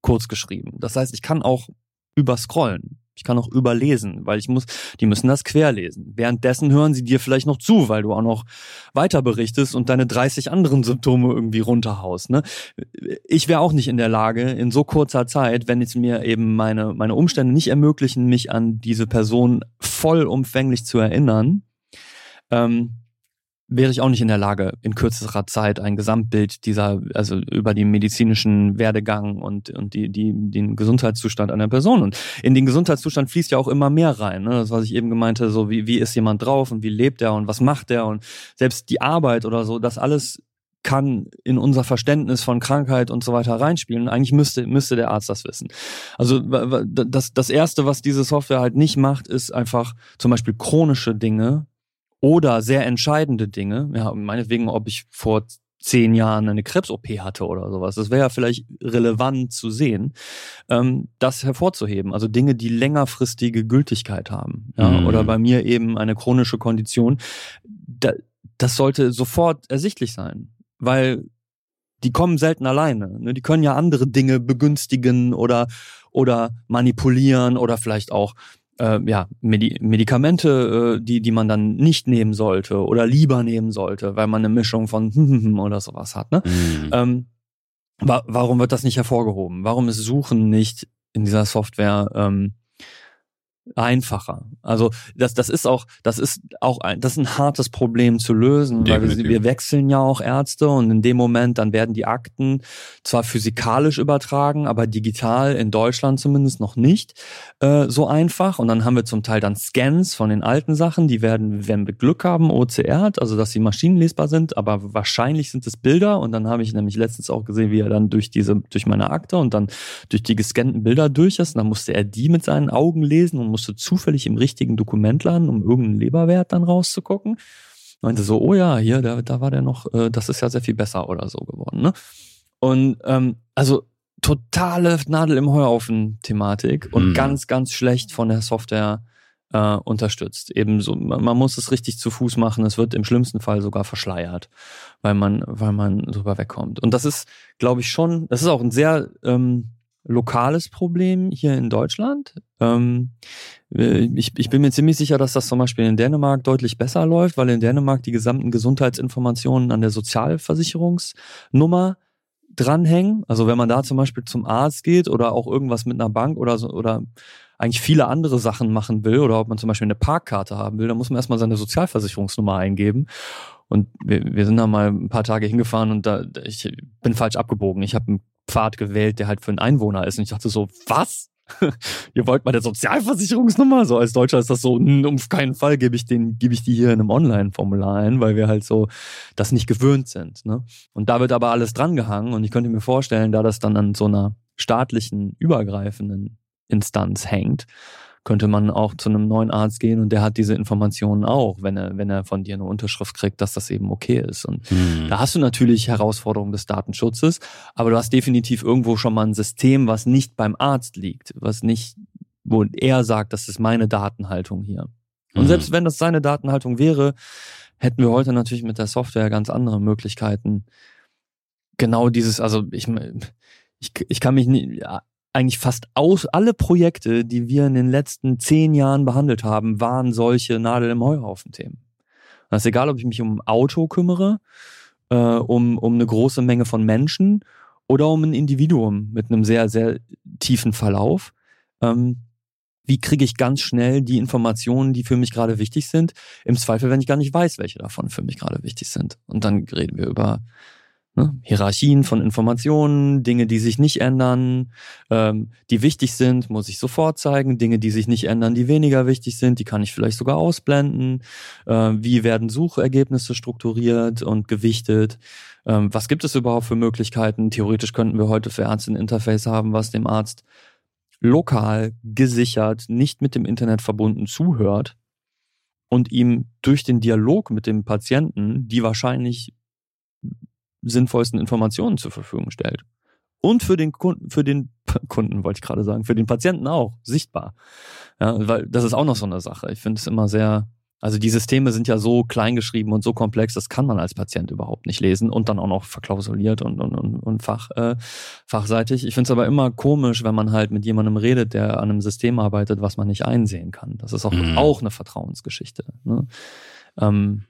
kurz geschrieben. Das heißt, ich kann auch überscrollen. Ich kann auch überlesen, weil ich muss, die müssen das querlesen. Währenddessen hören sie dir vielleicht noch zu, weil du auch noch weiter berichtest und deine 30 anderen Symptome irgendwie runterhaust. Ne? Ich wäre auch nicht in der Lage, in so kurzer Zeit, wenn jetzt mir eben meine, meine Umstände nicht ermöglichen, mich an diese Person vollumfänglich zu erinnern, ähm, wäre ich auch nicht in der Lage, in kürzerer Zeit ein Gesamtbild dieser, also über den medizinischen Werdegang und, und die, die, den Gesundheitszustand einer Person. Und in den Gesundheitszustand fließt ja auch immer mehr rein. Ne? Das, was ich eben gemeinte, so wie, wie ist jemand drauf und wie lebt er und was macht er und selbst die Arbeit oder so, das alles kann in unser Verständnis von Krankheit und so weiter reinspielen. Eigentlich müsste, müsste der Arzt das wissen. Also das, das Erste, was diese Software halt nicht macht, ist einfach zum Beispiel chronische Dinge oder sehr entscheidende Dinge, ja, meinetwegen, ob ich vor zehn Jahren eine Krebs-OP hatte oder sowas. Das wäre ja vielleicht relevant zu sehen, ähm, das hervorzuheben. Also Dinge, die längerfristige Gültigkeit haben. Ja, mhm. Oder bei mir eben eine chronische Kondition. Da, das sollte sofort ersichtlich sein, weil die kommen selten alleine. Ne? Die können ja andere Dinge begünstigen oder, oder manipulieren oder vielleicht auch äh, ja, Medi Medikamente, äh, die, die man dann nicht nehmen sollte oder lieber nehmen sollte, weil man eine Mischung von *laughs* oder sowas hat. Ne? Mhm. Ähm, wa warum wird das nicht hervorgehoben? Warum ist Suchen nicht in dieser Software ähm, einfacher. Also das, das ist auch, das ist auch ein, das ist ein hartes Problem zu lösen, Definitiv. weil wir, wir wechseln ja auch Ärzte und in dem Moment dann werden die Akten zwar physikalisch übertragen, aber digital in Deutschland zumindest noch nicht äh, so einfach. Und dann haben wir zum Teil dann Scans von den alten Sachen, die werden, wenn wir Glück haben, OCR, also dass sie maschinenlesbar sind, aber wahrscheinlich sind es Bilder. Und dann habe ich nämlich letztens auch gesehen, wie er dann durch diese, durch meine Akte und dann durch die gescannten Bilder durch ist. Und dann musste er die mit seinen Augen lesen und musste zufällig im richtigen Dokument landen, um irgendeinen Leberwert dann rauszugucken. Meinte so, oh ja, hier, da, da war der noch, äh, das ist ja sehr viel besser oder so geworden. Ne? Und ähm, also totale Nadel im Heuhaufen-Thematik und mhm. ganz, ganz schlecht von der Software äh, unterstützt. Ebenso, man, man muss es richtig zu Fuß machen. Es wird im schlimmsten Fall sogar verschleiert, weil man, weil man drüber wegkommt. Und das ist, glaube ich, schon, das ist auch ein sehr ähm, lokales Problem hier in Deutschland. Ähm, äh, ich, ich bin mir ziemlich sicher, dass das zum Beispiel in Dänemark deutlich besser läuft, weil in Dänemark die gesamten Gesundheitsinformationen an der Sozialversicherungsnummer dranhängen. Also wenn man da zum Beispiel zum Arzt geht oder auch irgendwas mit einer Bank oder so oder eigentlich viele andere Sachen machen will oder ob man zum Beispiel eine Parkkarte haben will, dann muss man erstmal seine Sozialversicherungsnummer eingeben. Und wir, wir sind da mal ein paar Tage hingefahren und da ich bin falsch abgebogen. Ich habe Pfad gewählt, der halt für einen Einwohner ist. Und ich dachte so, was? *laughs* Ihr wollt meine Sozialversicherungsnummer? So als Deutscher ist das so, um keinen Fall gebe ich den, gebe ich die hier in einem Online-Formular ein, weil wir halt so das nicht gewöhnt sind. Ne? Und da wird aber alles drangehangen und ich könnte mir vorstellen, da das dann an so einer staatlichen, übergreifenden Instanz hängt, könnte man auch zu einem neuen Arzt gehen und der hat diese Informationen auch, wenn er, wenn er von dir eine Unterschrift kriegt, dass das eben okay ist. Und mhm. da hast du natürlich Herausforderungen des Datenschutzes, aber du hast definitiv irgendwo schon mal ein System, was nicht beim Arzt liegt, was nicht, wo er sagt, das ist meine Datenhaltung hier. Und mhm. selbst wenn das seine Datenhaltung wäre, hätten wir heute natürlich mit der Software ganz andere Möglichkeiten. Genau dieses, also ich, ich, ich kann mich nicht, eigentlich fast aus, alle Projekte, die wir in den letzten zehn Jahren behandelt haben, waren solche Nadel im Heuhaufen-Themen. Das ist egal, ob ich mich um ein Auto kümmere, äh, um, um eine große Menge von Menschen oder um ein Individuum mit einem sehr, sehr tiefen Verlauf. Ähm, wie kriege ich ganz schnell die Informationen, die für mich gerade wichtig sind? Im Zweifel, wenn ich gar nicht weiß, welche davon für mich gerade wichtig sind. Und dann reden wir über Ne? Hierarchien von Informationen, Dinge, die sich nicht ändern, ähm, die wichtig sind, muss ich sofort zeigen. Dinge, die sich nicht ändern, die weniger wichtig sind, die kann ich vielleicht sogar ausblenden. Äh, wie werden Suchergebnisse strukturiert und gewichtet? Ähm, was gibt es überhaupt für Möglichkeiten? Theoretisch könnten wir heute für Ärzte ein Interface haben, was dem Arzt lokal, gesichert, nicht mit dem Internet verbunden zuhört und ihm durch den Dialog mit dem Patienten die wahrscheinlich sinnvollsten Informationen zur Verfügung stellt. Und für den Kunden, für den Kunden wollte ich gerade sagen, für den Patienten auch sichtbar. Ja, weil das ist auch noch so eine Sache. Ich finde es immer sehr, also die Systeme sind ja so klein geschrieben und so komplex, das kann man als Patient überhaupt nicht lesen und dann auch noch verklausuliert und, und, und, und fach, äh, fachseitig. Ich finde es aber immer komisch, wenn man halt mit jemandem redet, der an einem System arbeitet, was man nicht einsehen kann. Das ist auch, mhm. auch eine Vertrauensgeschichte. Ne? Ähm,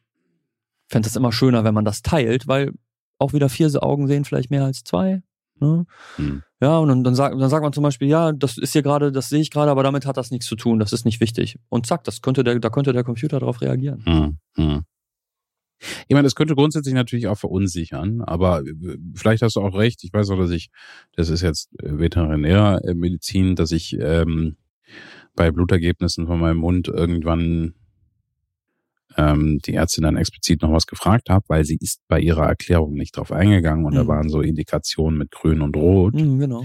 fände es immer schöner, wenn man das teilt, weil auch wieder vier Augen sehen vielleicht mehr als zwei. Ne? Hm. Ja, und dann, dann, sagt, dann sagt man zum Beispiel, ja, das ist hier gerade, das sehe ich gerade, aber damit hat das nichts zu tun, das ist nicht wichtig. Und zack, das könnte der, da könnte der Computer darauf reagieren. Hm. Hm. Ich meine, das könnte grundsätzlich natürlich auch verunsichern, aber äh, vielleicht hast du auch recht. Ich weiß auch, dass ich, das ist jetzt äh, Veterinärmedizin, dass ich ähm, bei Blutergebnissen von meinem Mund irgendwann ähm, die Ärztin dann explizit noch was gefragt habe, weil sie ist bei ihrer Erklärung nicht drauf eingegangen und mhm. da waren so Indikationen mit Grün und Rot. Mhm, genau.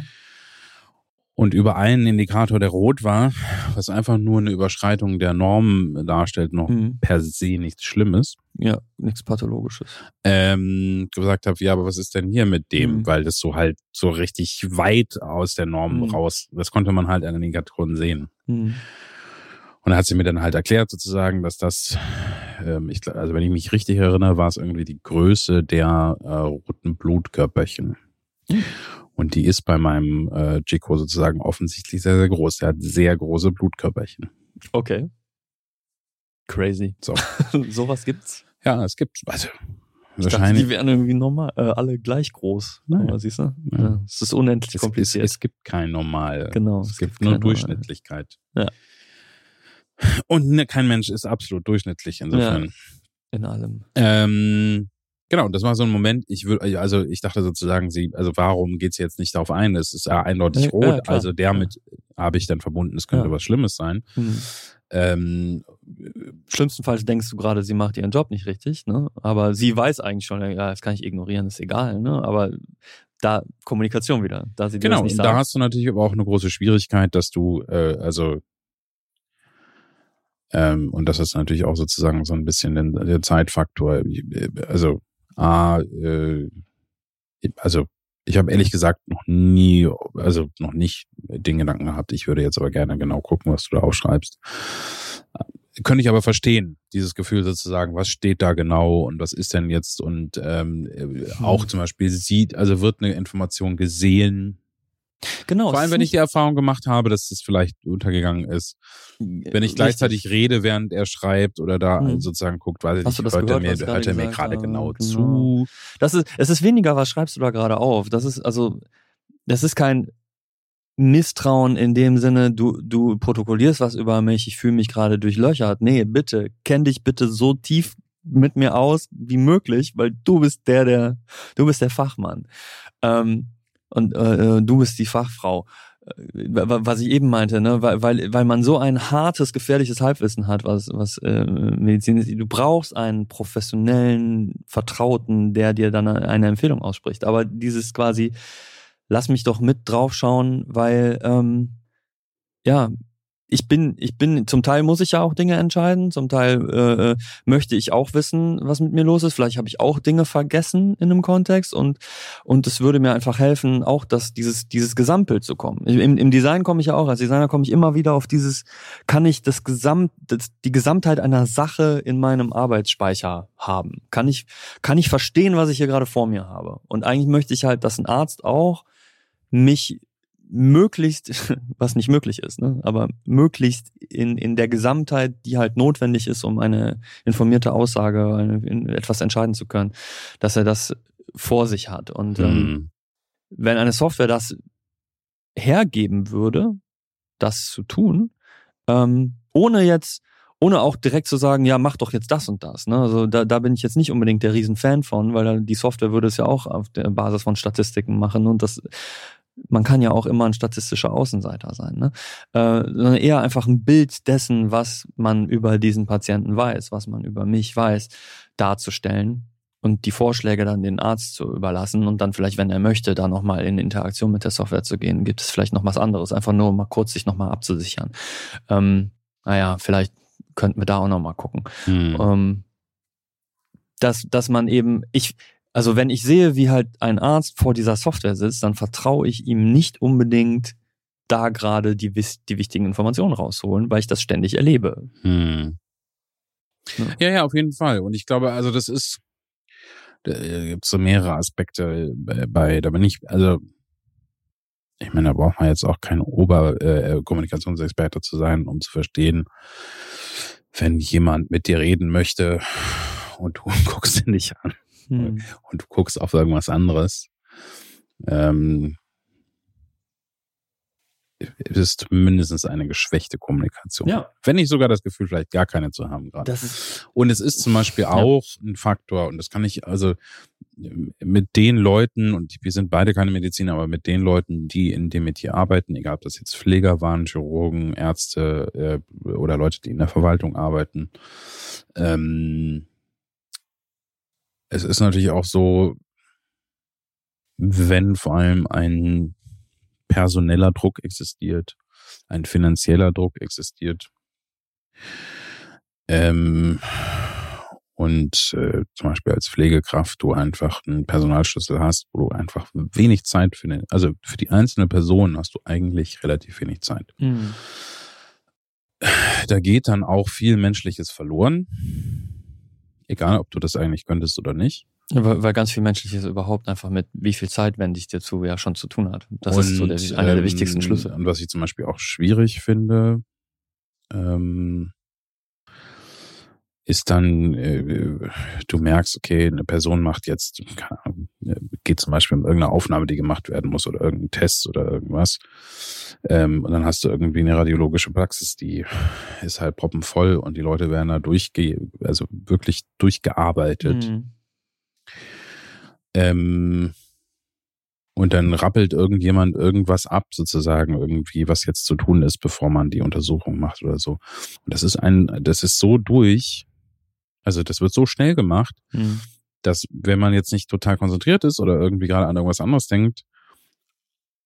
Und über einen Indikator, der rot war, was einfach nur eine Überschreitung der Norm darstellt, noch mhm. per se nichts Schlimmes. Ja, nichts Pathologisches. Ähm, gesagt habe, ja, aber was ist denn hier mit dem? Mhm. Weil das so halt so richtig weit aus der Norm mhm. raus, das konnte man halt an den Indikatoren sehen. Und da hat sie mir dann halt erklärt sozusagen, dass das, ähm, ich, also wenn ich mich richtig erinnere, war es irgendwie die Größe der äh, roten Blutkörperchen. Mhm. Und die ist bei meinem äh, Chico sozusagen offensichtlich sehr, sehr groß. Der hat sehr große Blutkörperchen. Okay. Crazy. So. *laughs* Sowas gibt's? Ja, es gibt, also ich wahrscheinlich. Dachte, die wären irgendwie normal, äh, alle gleich groß. Nein. Aber siehst du? Ja. Es ist unendlich es, kompliziert. Es, es, gibt kein Normal. Genau. Es, es gibt, gibt nur Durchschnittlichkeit. Ja. Und ne, kein Mensch ist absolut durchschnittlich insofern. Ja, in allem. Ähm, genau, das war so ein Moment, ich würde, also ich dachte sozusagen, sie, also warum geht sie jetzt nicht darauf ein? Es ist ja eindeutig ja, rot, ja, also damit habe ich dann verbunden, es könnte was Schlimmes sein. Mhm. Ähm, Schlimmstenfalls denkst du gerade, sie macht ihren Job nicht richtig, ne? Aber sie weiß eigentlich schon, ja, das kann ich ignorieren, ist egal, ne? Aber da Kommunikation wieder, da sie genau, das nicht sagt. da hast du natürlich aber auch eine große Schwierigkeit, dass du, äh, also ähm, und das ist natürlich auch sozusagen so ein bisschen der, der Zeitfaktor. Also, A, äh, also ich habe ehrlich gesagt noch nie, also noch nicht den Gedanken gehabt, ich würde jetzt aber gerne genau gucken, was du da aufschreibst. Könnte ich aber verstehen, dieses Gefühl sozusagen, was steht da genau und was ist denn jetzt und ähm, auch hm. zum Beispiel sieht, also wird eine Information gesehen, Genau. Vor allem, wenn ich die Erfahrung gemacht habe, dass es vielleicht untergegangen ist. Wenn ich gleichzeitig Richtig. rede, während er schreibt oder da mhm. sozusagen guckt, weiß ich Hast nicht, hört, er mir, hört er mir gerade genau, genau, zu. Das ist, es ist weniger, was schreibst du da gerade auf? Das ist, also, das ist kein Misstrauen in dem Sinne, du, du protokollierst was über mich, ich fühle mich gerade durchlöchert. Nee, bitte, kenn dich bitte so tief mit mir aus wie möglich, weil du bist der, der, du bist der Fachmann. Ähm, und äh, äh du bist die Fachfrau. Äh, was ich eben meinte, ne, weil, weil, weil man so ein hartes, gefährliches Halbwissen hat, was, was äh, Medizin ist. Du brauchst einen professionellen Vertrauten, der dir dann eine Empfehlung ausspricht. Aber dieses quasi, lass mich doch mit draufschauen, weil ähm, ja, ich bin, ich bin, zum Teil muss ich ja auch Dinge entscheiden, zum Teil äh, möchte ich auch wissen, was mit mir los ist. Vielleicht habe ich auch Dinge vergessen in einem Kontext und und es würde mir einfach helfen, auch dass dieses dieses Gesamtbild zu kommen. Im, im Design komme ich ja auch als Designer komme ich immer wieder auf dieses, kann ich das Gesamt, das, die Gesamtheit einer Sache in meinem Arbeitsspeicher haben? Kann ich kann ich verstehen, was ich hier gerade vor mir habe? Und eigentlich möchte ich halt, dass ein Arzt auch mich möglichst, *laughs* was nicht möglich ist, ne, aber möglichst in, in der Gesamtheit, die halt notwendig ist, um eine informierte Aussage, eine, etwas entscheiden zu können, dass er das vor sich hat. Und ähm, mhm. wenn eine Software das hergeben würde, das zu tun, ähm, ohne jetzt, ohne auch direkt zu sagen, ja, mach doch jetzt das und das. Ne? Also da, da bin ich jetzt nicht unbedingt der Riesenfan von, weil die Software würde es ja auch auf der Basis von Statistiken machen und das man kann ja auch immer ein statistischer Außenseiter sein, ne? Äh, sondern eher einfach ein Bild dessen, was man über diesen Patienten weiß, was man über mich weiß, darzustellen und die Vorschläge dann den Arzt zu überlassen und dann vielleicht, wenn er möchte, da nochmal in Interaktion mit der Software zu gehen, gibt es vielleicht noch was anderes, einfach nur mal kurz sich nochmal abzusichern. Ähm, naja, vielleicht könnten wir da auch nochmal gucken. Hm. Ähm, dass, dass man eben, ich, also wenn ich sehe, wie halt ein Arzt vor dieser Software sitzt, dann vertraue ich ihm nicht unbedingt da gerade die, die wichtigen Informationen rausholen, weil ich das ständig erlebe. Hm. Ja. ja, ja, auf jeden Fall. Und ich glaube, also das ist, da gibt so mehrere Aspekte bei, da bin ich, also ich meine, da braucht man jetzt auch kein Oberkommunikationsexperte äh, zu sein, um zu verstehen, wenn jemand mit dir reden möchte und du *laughs* guckst ihn nicht an, hm. und du guckst auf irgendwas anderes, ähm, ist mindestens eine geschwächte Kommunikation. Ja. Wenn nicht sogar das Gefühl, vielleicht gar keine zu haben gerade. Und es ist zum Beispiel auch ja. ein Faktor, und das kann ich also mit den Leuten, und wir sind beide keine Mediziner, aber mit den Leuten, die in dem Metier arbeiten, egal ob das jetzt Pfleger waren, Chirurgen, Ärzte äh, oder Leute, die in der Verwaltung arbeiten, ähm, es ist natürlich auch so, wenn vor allem ein personeller Druck existiert, ein finanzieller Druck existiert, ähm, und äh, zum Beispiel als Pflegekraft du einfach einen Personalschlüssel hast, wo du einfach wenig Zeit für den, also für die einzelne Person hast du eigentlich relativ wenig Zeit. Mhm. Da geht dann auch viel Menschliches verloren Egal, ob du das eigentlich könntest oder nicht. Weil, weil ganz viel Menschliches überhaupt einfach mit wie viel Zeit wende ich dir zu ja schon zu tun hat. Das und, ist so der, einer der wichtigsten Schlüssel. Und was ich zum Beispiel auch schwierig finde, ähm, ist dann, äh, du merkst, okay, eine Person macht jetzt, Ahnung, äh, geht zum Beispiel um irgendeine Aufnahme, die gemacht werden muss oder irgendein Test oder irgendwas. Ähm, und dann hast du irgendwie eine radiologische Praxis, die ist halt proppenvoll und die Leute werden da durchge, also wirklich durchgearbeitet. Mhm. Ähm, und dann rappelt irgendjemand irgendwas ab, sozusagen irgendwie, was jetzt zu tun ist, bevor man die Untersuchung macht oder so. Und das ist ein, das ist so durch, also das wird so schnell gemacht, mhm. dass wenn man jetzt nicht total konzentriert ist oder irgendwie gerade an irgendwas anderes denkt,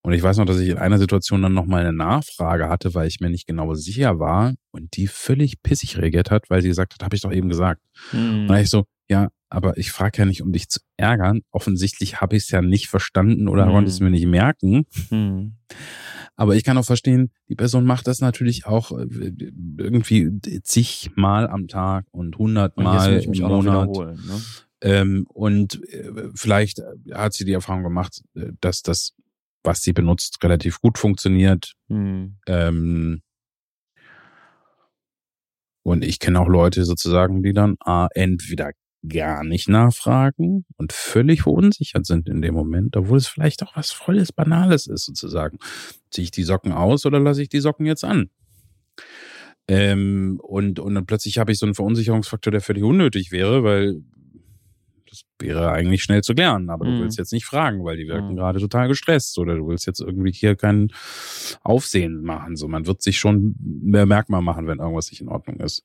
und ich weiß noch, dass ich in einer Situation dann nochmal eine Nachfrage hatte, weil ich mir nicht genau sicher war und die völlig pissig reagiert hat, weil sie gesagt hat, habe ich doch eben gesagt. Mhm. Und dann ich so, ja, aber ich frage ja nicht, um dich zu ärgern. Offensichtlich habe ich es ja nicht verstanden oder mhm. konnte es mir nicht merken. Mhm. Aber ich kann auch verstehen, die Person macht das natürlich auch äh, irgendwie zigmal am Tag und hundertmal im Monat. Ne? Ähm, und äh, vielleicht hat sie die Erfahrung gemacht, äh, dass das was sie benutzt, relativ gut funktioniert. Hm. Ähm, und ich kenne auch Leute sozusagen, die dann A, entweder gar nicht nachfragen und völlig verunsichert sind in dem Moment, obwohl es vielleicht auch was volles Banales ist, sozusagen. Ziehe ich die Socken aus oder lasse ich die Socken jetzt an? Ähm, und, und dann plötzlich habe ich so einen Verunsicherungsfaktor, der völlig unnötig wäre, weil das wäre eigentlich schnell zu klären, aber mhm. du willst jetzt nicht fragen, weil die wirken mhm. gerade total gestresst oder du willst jetzt irgendwie hier kein Aufsehen machen. So, man wird sich schon bemerkbar machen, wenn irgendwas nicht in Ordnung ist.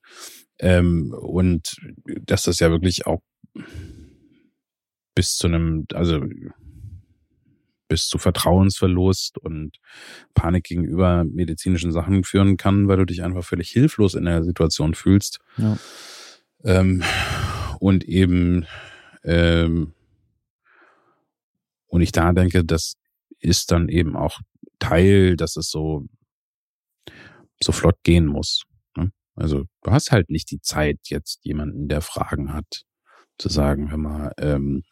Ähm, und dass das ja wirklich auch bis zu einem, also bis zu Vertrauensverlust und Panik gegenüber medizinischen Sachen führen kann, weil du dich einfach völlig hilflos in der Situation fühlst. Ja. Ähm, und eben ähm, und ich da denke, das ist dann eben auch Teil, dass es so so flott gehen muss. Also du hast halt nicht die Zeit, jetzt jemanden, der Fragen hat, zu sagen, hör mal, ähm,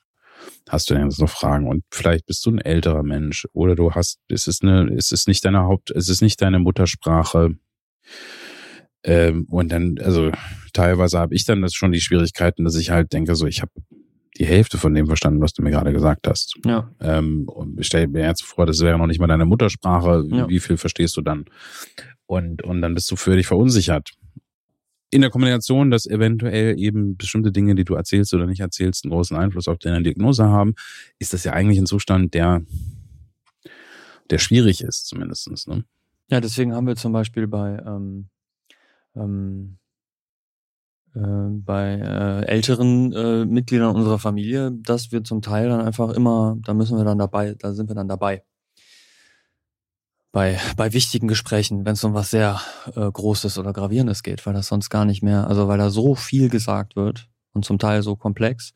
hast du denn jetzt noch Fragen? Und vielleicht bist du ein älterer Mensch oder du hast, es ist eine, es ist nicht deine Haupt, es ist nicht deine Muttersprache. Ähm, und dann, also teilweise habe ich dann das schon die Schwierigkeiten, dass ich halt denke, so ich habe die Hälfte von dem verstanden, was du mir gerade gesagt hast. Ja. Ähm, und ich stelle mir jetzt vor, das wäre noch nicht mal deine Muttersprache. Ja. Wie viel verstehst du dann? Und, und dann bist du völlig verunsichert in der Kombination, dass eventuell eben bestimmte Dinge, die du erzählst oder nicht erzählst, einen großen Einfluss auf deine Diagnose haben, ist das ja eigentlich ein Zustand, der, der schwierig ist, zumindestens. Ne? Ja, deswegen haben wir zum Beispiel bei, ähm, ähm, äh, bei äh, älteren äh, Mitgliedern unserer Familie, dass wir zum Teil dann einfach immer, da müssen wir dann dabei, da sind wir dann dabei bei, bei wichtigen Gesprächen, wenn es um was sehr äh, Großes oder Gravierendes geht, weil das sonst gar nicht mehr, also weil da so viel gesagt wird und zum Teil so komplex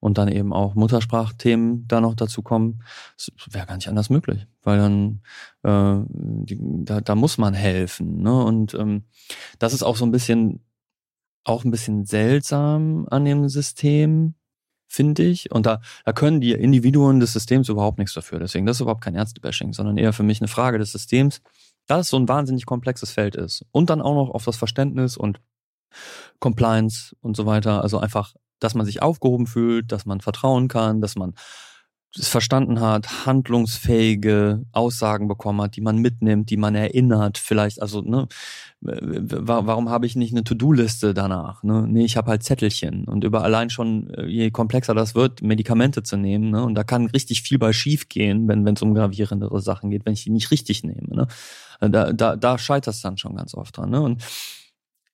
und dann eben auch Muttersprachthemen da noch dazu kommen, wäre gar nicht anders möglich, weil dann äh, die, da, da muss man helfen. Ne? Und ähm, das ist auch so ein bisschen auch ein bisschen seltsam an dem System, finde ich. Und da, da können die Individuen des Systems überhaupt nichts dafür. Deswegen, das ist überhaupt kein Ärztebashing, sondern eher für mich eine Frage des Systems, da es so ein wahnsinnig komplexes Feld ist. Und dann auch noch auf das Verständnis und Compliance und so weiter. Also einfach, dass man sich aufgehoben fühlt, dass man vertrauen kann, dass man es verstanden hat, handlungsfähige Aussagen bekommen hat, die man mitnimmt, die man erinnert, vielleicht, also, ne, warum habe ich nicht eine To-Do-Liste danach? Ne? Nee, ich habe halt Zettelchen und über allein schon, äh, je komplexer das wird, Medikamente zu nehmen, ne? Und da kann richtig viel bei schief gehen, wenn es um gravierendere Sachen geht, wenn ich die nicht richtig nehme. Ne? Da, da, da scheitert es dann schon ganz oft dran. Ne? Und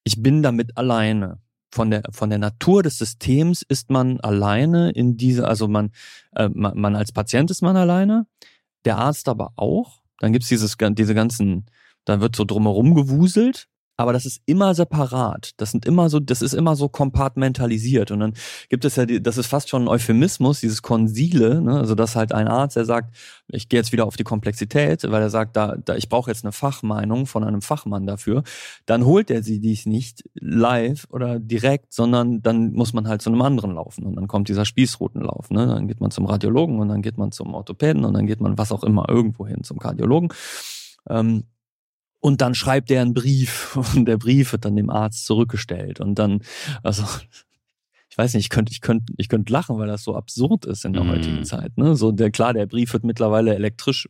ich bin damit alleine von der von der Natur des Systems ist man alleine in diese, also man, äh, man, man als Patient ist man alleine, der Arzt aber auch. Dann gibt's dieses diese ganzen, dann wird so drumherum gewuselt aber das ist immer separat. Das sind immer so, das ist immer so kompartmentalisiert. Und dann gibt es ja, die, das ist fast schon ein Euphemismus, dieses Konsile, ne? also dass halt ein Arzt, der sagt, ich gehe jetzt wieder auf die Komplexität, weil er sagt, da, da ich brauche jetzt eine Fachmeinung von einem Fachmann dafür, dann holt er sie dies nicht live oder direkt, sondern dann muss man halt zu einem anderen laufen und dann kommt dieser Spießrutenlauf. Ne? Dann geht man zum Radiologen und dann geht man zum Orthopäden und dann geht man was auch immer irgendwo hin zum Kardiologen. Ähm, und dann schreibt er einen Brief *laughs* und der Brief wird dann dem Arzt zurückgestellt und dann, also ich weiß nicht, ich könnte, ich könnte, ich könnte lachen, weil das so absurd ist in der mm. heutigen Zeit. Ne? So der klar, der Brief wird mittlerweile elektrisch.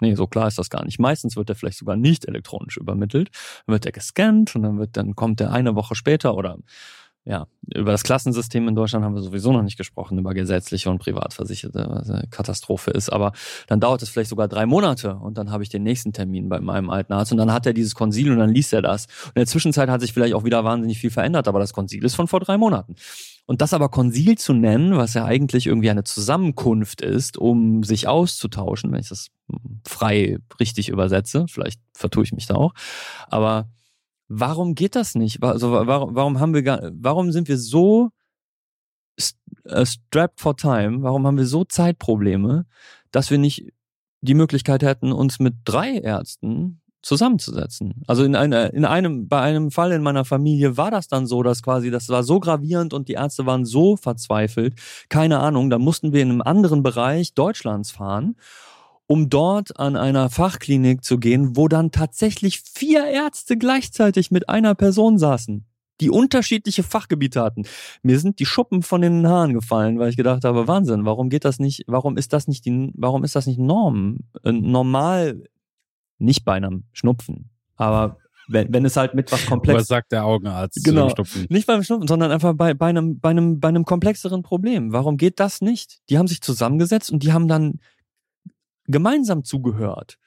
Nee, so klar ist das gar nicht. Meistens wird er vielleicht sogar nicht elektronisch übermittelt. Dann wird er gescannt und dann wird, dann kommt er eine Woche später oder ja, über das Klassensystem in Deutschland haben wir sowieso noch nicht gesprochen, über gesetzliche und privatversicherte, was eine Katastrophe ist. Aber dann dauert es vielleicht sogar drei Monate und dann habe ich den nächsten Termin bei meinem alten Arzt und dann hat er dieses Konsil und dann liest er das. Und in der Zwischenzeit hat sich vielleicht auch wieder wahnsinnig viel verändert, aber das Konsil ist von vor drei Monaten. Und das aber Konsil zu nennen, was ja eigentlich irgendwie eine Zusammenkunft ist, um sich auszutauschen, wenn ich das frei richtig übersetze, vielleicht vertue ich mich da auch, aber Warum geht das nicht? Also warum, warum haben wir gar, warum sind wir so äh, strapped for time? Warum haben wir so Zeitprobleme, dass wir nicht die Möglichkeit hätten, uns mit drei Ärzten zusammenzusetzen. Also in einer, in einem, bei einem Fall in meiner Familie war das dann so, dass quasi, das war so gravierend und die Ärzte waren so verzweifelt, keine Ahnung, da mussten wir in einem anderen Bereich Deutschlands fahren um dort an einer Fachklinik zu gehen, wo dann tatsächlich vier Ärzte gleichzeitig mit einer Person saßen, die unterschiedliche Fachgebiete hatten. Mir sind die Schuppen von den Haaren gefallen, weil ich gedacht habe, Wahnsinn, warum geht das nicht, warum ist das nicht die, warum ist das nicht Norm, äh, normal, nicht bei einem Schnupfen, aber wenn, wenn es halt mit was komplex. Was sagt der Augenarzt? Genau. Nicht beim Schnupfen, sondern einfach bei, bei, einem, bei, einem, bei einem komplexeren Problem. Warum geht das nicht? Die haben sich zusammengesetzt und die haben dann gemeinsam zugehört.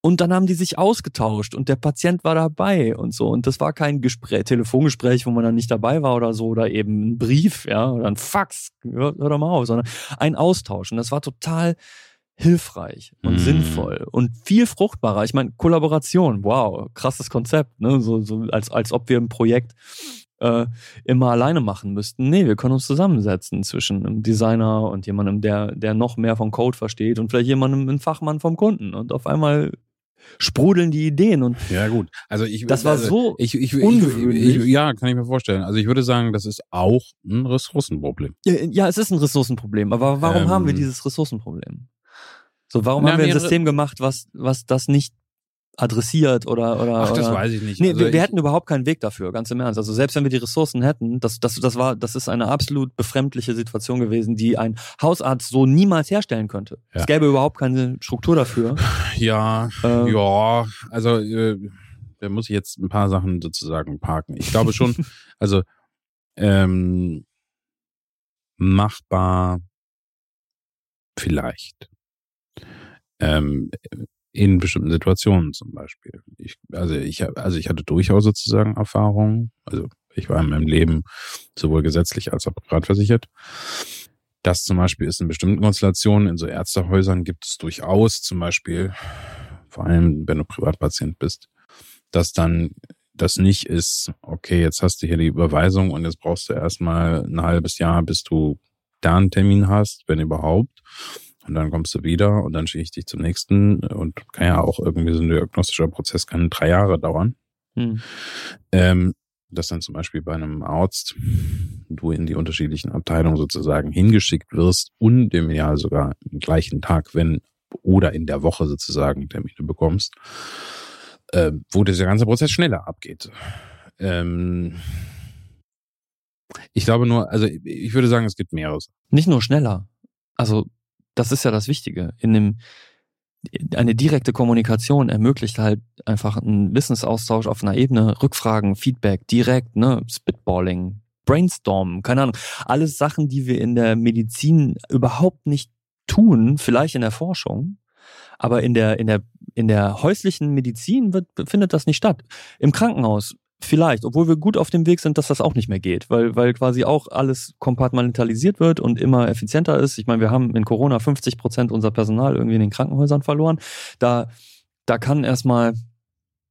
Und dann haben die sich ausgetauscht und der Patient war dabei und so. Und das war kein Gespräch, Telefongespräch, wo man dann nicht dabei war oder so, oder eben ein Brief, ja, oder ein Fax, hör, hör doch mal auf, sondern ein Austausch. Und das war total hilfreich und mm. sinnvoll und viel fruchtbarer. Ich meine, Kollaboration, wow, krasses Konzept, ne? So, so als, als ob wir ein Projekt äh, immer alleine machen müssten. Nee, wir können uns zusammensetzen zwischen einem Designer und jemandem, der, der noch mehr vom Code versteht und vielleicht jemandem, ein Fachmann vom Kunden. Und auf einmal sprudeln die Ideen und ja gut also ich das war also, so ich, ich, ungewöhnlich. Ich, ja kann ich mir vorstellen also ich würde sagen das ist auch ein Ressourcenproblem ja, ja es ist ein Ressourcenproblem aber warum ähm, haben wir dieses Ressourcenproblem so, warum haben wir ein System gemacht, was, was das nicht adressiert oder oder Ach, das oder, weiß ich nicht. Nee, also wir, wir hätten überhaupt keinen Weg dafür, ganz im Ernst. Also selbst wenn wir die Ressourcen hätten, das das das war das ist eine absolut befremdliche Situation gewesen, die ein Hausarzt so niemals herstellen könnte. Ja. Es gäbe überhaupt keine Struktur dafür. *laughs* Ja, äh, ja, also äh, da muss ich jetzt ein paar Sachen sozusagen parken. Ich glaube schon, *laughs* also ähm, machbar vielleicht ähm, in bestimmten Situationen zum Beispiel. Ich, also ich also ich hatte durchaus sozusagen Erfahrungen. Also ich war in meinem Leben sowohl gesetzlich als auch privat versichert. Das zum Beispiel ist in bestimmten Konstellationen, in so Ärztehäusern gibt es durchaus zum Beispiel, vor allem wenn du Privatpatient bist, dass dann das nicht ist, okay, jetzt hast du hier die Überweisung und jetzt brauchst du erstmal ein halbes Jahr, bis du da einen Termin hast, wenn überhaupt und dann kommst du wieder und dann schicke ich dich zum nächsten und kann ja auch irgendwie so ein diagnostischer Prozess kann drei Jahre dauern. Hm. Ähm, dass dann zum Beispiel bei einem Arzt du in die unterschiedlichen Abteilungen sozusagen hingeschickt wirst und im Ideal sogar am gleichen Tag, wenn oder in der Woche sozusagen Termine bekommst, äh, wo dieser ganze Prozess schneller abgeht. Ähm, ich glaube nur, also ich würde sagen, es gibt mehreres. Nicht nur schneller. Also das ist ja das Wichtige. In dem, eine direkte Kommunikation ermöglicht halt einfach einen Wissensaustausch auf einer Ebene, Rückfragen, Feedback, direkt, ne, Spitballing, Brainstormen, keine Ahnung. Alles Sachen, die wir in der Medizin überhaupt nicht tun, vielleicht in der Forschung, aber in der, in der, in der häuslichen Medizin wird, findet das nicht statt. Im Krankenhaus Vielleicht, obwohl wir gut auf dem Weg sind, dass das auch nicht mehr geht, weil, weil quasi auch alles kompartmentalisiert wird und immer effizienter ist. Ich meine, wir haben in Corona 50 Prozent unser Personal irgendwie in den Krankenhäusern verloren. Da, da kann erstmal,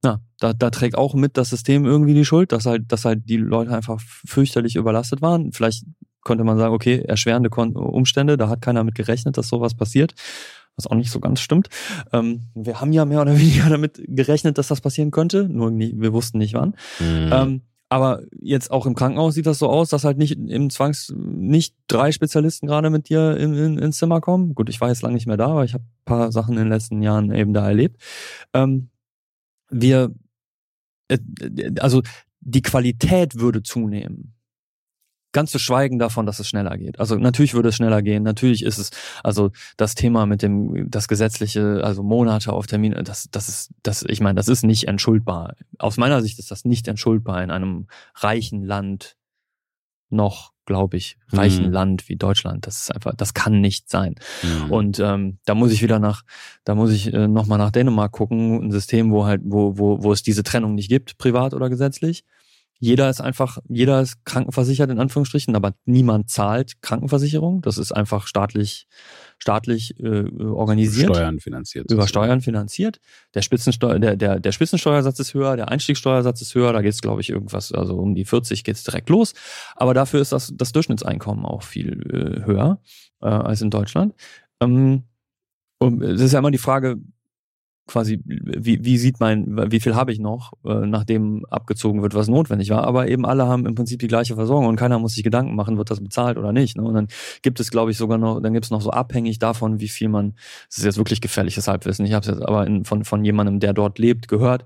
na, da, da trägt auch mit das System irgendwie die Schuld, dass halt, dass halt die Leute einfach fürchterlich überlastet waren. Vielleicht könnte man sagen, okay, erschwerende Umstände, da hat keiner mit gerechnet, dass sowas passiert was auch nicht so ganz stimmt. Ähm, wir haben ja mehr oder weniger *laughs* damit gerechnet, dass das passieren könnte, nur nie, wir wussten nicht wann. Mhm. Ähm, aber jetzt auch im Krankenhaus sieht das so aus, dass halt nicht im Zwangs nicht drei Spezialisten gerade mit dir in, in, ins Zimmer kommen. Gut, ich war jetzt lange nicht mehr da, aber ich habe paar Sachen in den letzten Jahren eben da erlebt. Ähm, wir, äh, also die Qualität würde zunehmen. Ganz zu schweigen davon, dass es schneller geht. Also natürlich würde es schneller gehen. Natürlich ist es, also das Thema mit dem, das gesetzliche, also Monate auf Termin, das, das ist, das, ich meine, das ist nicht entschuldbar. Aus meiner Sicht ist das nicht entschuldbar in einem reichen Land noch, glaube ich, reichen mhm. Land wie Deutschland. Das ist einfach, das kann nicht sein. Mhm. Und ähm, da muss ich wieder nach, da muss ich äh, nochmal nach Dänemark gucken, ein System, wo halt, wo, wo, wo es diese Trennung nicht gibt, privat oder gesetzlich. Jeder ist einfach, jeder ist krankenversichert in Anführungsstrichen, aber niemand zahlt Krankenversicherung. Das ist einfach staatlich, staatlich äh, organisiert. Steuern finanziert. Über Steuern finanziert. Der Spitzensteuer, der, der, der Spitzensteuersatz ist höher, der Einstiegssteuersatz ist höher, da geht es, glaube ich, irgendwas, also um die 40 geht es direkt los. Aber dafür ist das, das Durchschnittseinkommen auch viel äh, höher äh, als in Deutschland. Ähm, und es ist ja immer die Frage, quasi, wie, wie sieht mein, wie viel habe ich noch, äh, nachdem abgezogen wird, was notwendig war. Aber eben alle haben im Prinzip die gleiche Versorgung und keiner muss sich Gedanken machen, wird das bezahlt oder nicht. Ne? Und dann gibt es, glaube ich, sogar noch, dann gibt es noch so abhängig davon, wie viel man, das ist jetzt wirklich gefährliches Halbwissen, ich habe es jetzt aber in, von, von jemandem, der dort lebt, gehört,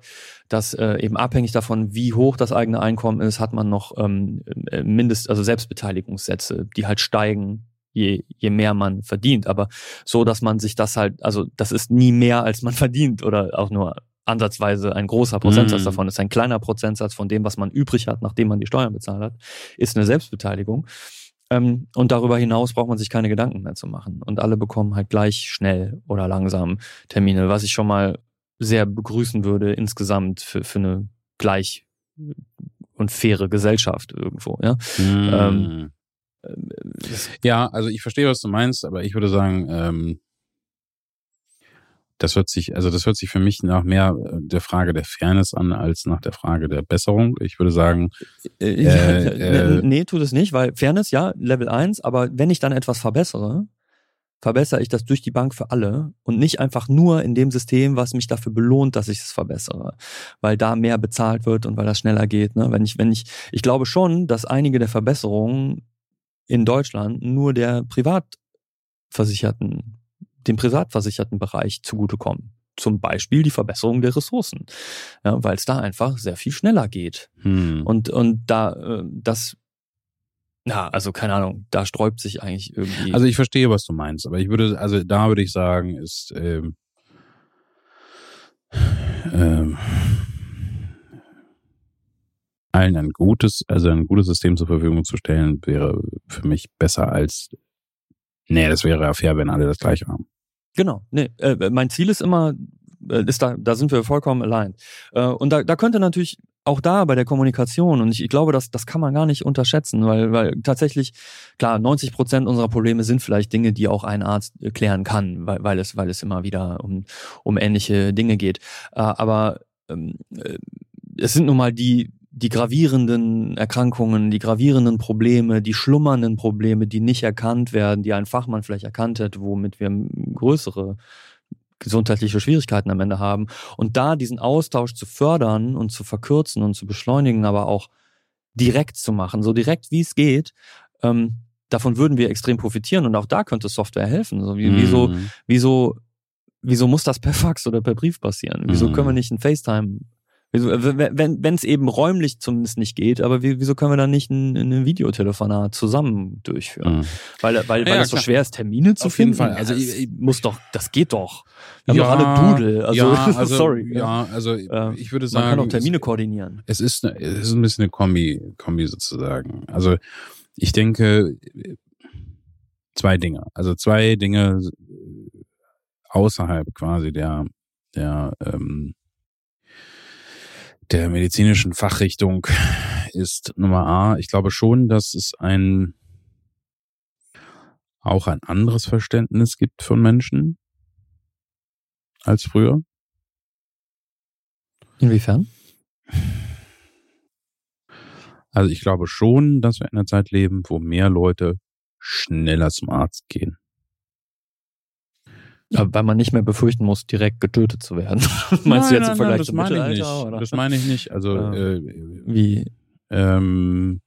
dass äh, eben abhängig davon, wie hoch das eigene Einkommen ist, hat man noch ähm, äh, Mindest, also Selbstbeteiligungssätze, die halt steigen je, je mehr man verdient. Aber so, dass man sich das halt, also das ist nie mehr, als man *laughs* verdient oder auch nur ansatzweise ein großer Prozentsatz mm. davon ist ein kleiner Prozentsatz von dem, was man übrig hat, nachdem man die Steuern bezahlt hat, ist eine Selbstbeteiligung. Ähm, und darüber hinaus braucht man sich keine Gedanken mehr zu machen. Und alle bekommen halt gleich schnell oder langsam Termine, was ich schon mal sehr begrüßen würde insgesamt für, für eine gleich und faire Gesellschaft irgendwo. Ja. Mm. Ähm, ja, also ich verstehe, was du meinst, aber ich würde sagen, ähm, das hört sich, also das hört sich für mich nach mehr äh, der Frage der Fairness an als nach der Frage der Besserung. Ich würde sagen, äh, äh, äh, nee, tut es nicht, weil Fairness, ja, Level 1, aber wenn ich dann etwas verbessere, verbessere ich das durch die Bank für alle und nicht einfach nur in dem System, was mich dafür belohnt, dass ich es verbessere, weil da mehr bezahlt wird und weil das schneller geht. Ne? Wenn ich, wenn ich, ich glaube schon, dass einige der Verbesserungen in Deutschland nur der Privatversicherten, dem privatversicherten Bereich zugutekommen. Zum Beispiel die Verbesserung der Ressourcen, ja, weil es da einfach sehr viel schneller geht. Hm. Und, und da, äh, das ja, also keine Ahnung, da sträubt sich eigentlich irgendwie. Also ich verstehe, was du meinst, aber ich würde, also da würde ich sagen, ist ähm, ähm, allen ein gutes, also ein gutes System zur Verfügung zu stellen, wäre für mich besser als, nee, das wäre ja fair, wenn alle das gleiche haben. Genau, nee, äh, mein Ziel ist immer, äh, ist da, da sind wir vollkommen allein. Äh, und da, da könnte natürlich auch da bei der Kommunikation und ich, ich glaube, das, das kann man gar nicht unterschätzen, weil, weil tatsächlich, klar, 90 Prozent unserer Probleme sind vielleicht Dinge, die auch ein Arzt klären kann, weil, weil, es, weil es immer wieder um, um ähnliche Dinge geht. Äh, aber ähm, äh, es sind nun mal die die gravierenden Erkrankungen, die gravierenden Probleme, die schlummernden Probleme, die nicht erkannt werden, die ein Fachmann vielleicht erkannt hätte, womit wir größere gesundheitliche Schwierigkeiten am Ende haben. Und da diesen Austausch zu fördern und zu verkürzen und zu beschleunigen, aber auch direkt zu machen, so direkt wie es geht, ähm, davon würden wir extrem profitieren und auch da könnte Software helfen. So, wie, mhm. wieso, wieso, wieso muss das per Fax oder per Brief passieren? Wieso mhm. können wir nicht ein FaceTime wenn es eben räumlich zumindest nicht geht, aber wieso können wir dann nicht ein, ein Videotelefonat zusammen durchführen? Mhm. Weil, weil, weil ja, es so schwer ist, Termine zu Auf finden. Jeden Fall. Also ich, ich, muss doch, das geht doch. Wir ja, haben doch alle Doodle. Also, ja, *laughs* also sorry. Ja, also ich würde sagen. Man kann auch Termine es, koordinieren. Es ist, eine, es ist ein bisschen eine Kombi, Kombi sozusagen. Also ich denke, zwei Dinge. Also zwei Dinge außerhalb quasi der, der ähm, der medizinischen Fachrichtung ist Nummer A. Ich glaube schon, dass es ein auch ein anderes Verständnis gibt von Menschen als früher. Inwiefern? Also ich glaube schon, dass wir in einer Zeit leben, wo mehr Leute schneller zum Arzt gehen. Weil man nicht mehr befürchten muss, direkt getötet zu werden. *laughs* Meinst nein, du jetzt im Vergleich nein, zum Mittelalter? Oder? Das meine ich nicht. Also äh, wie? Ähm,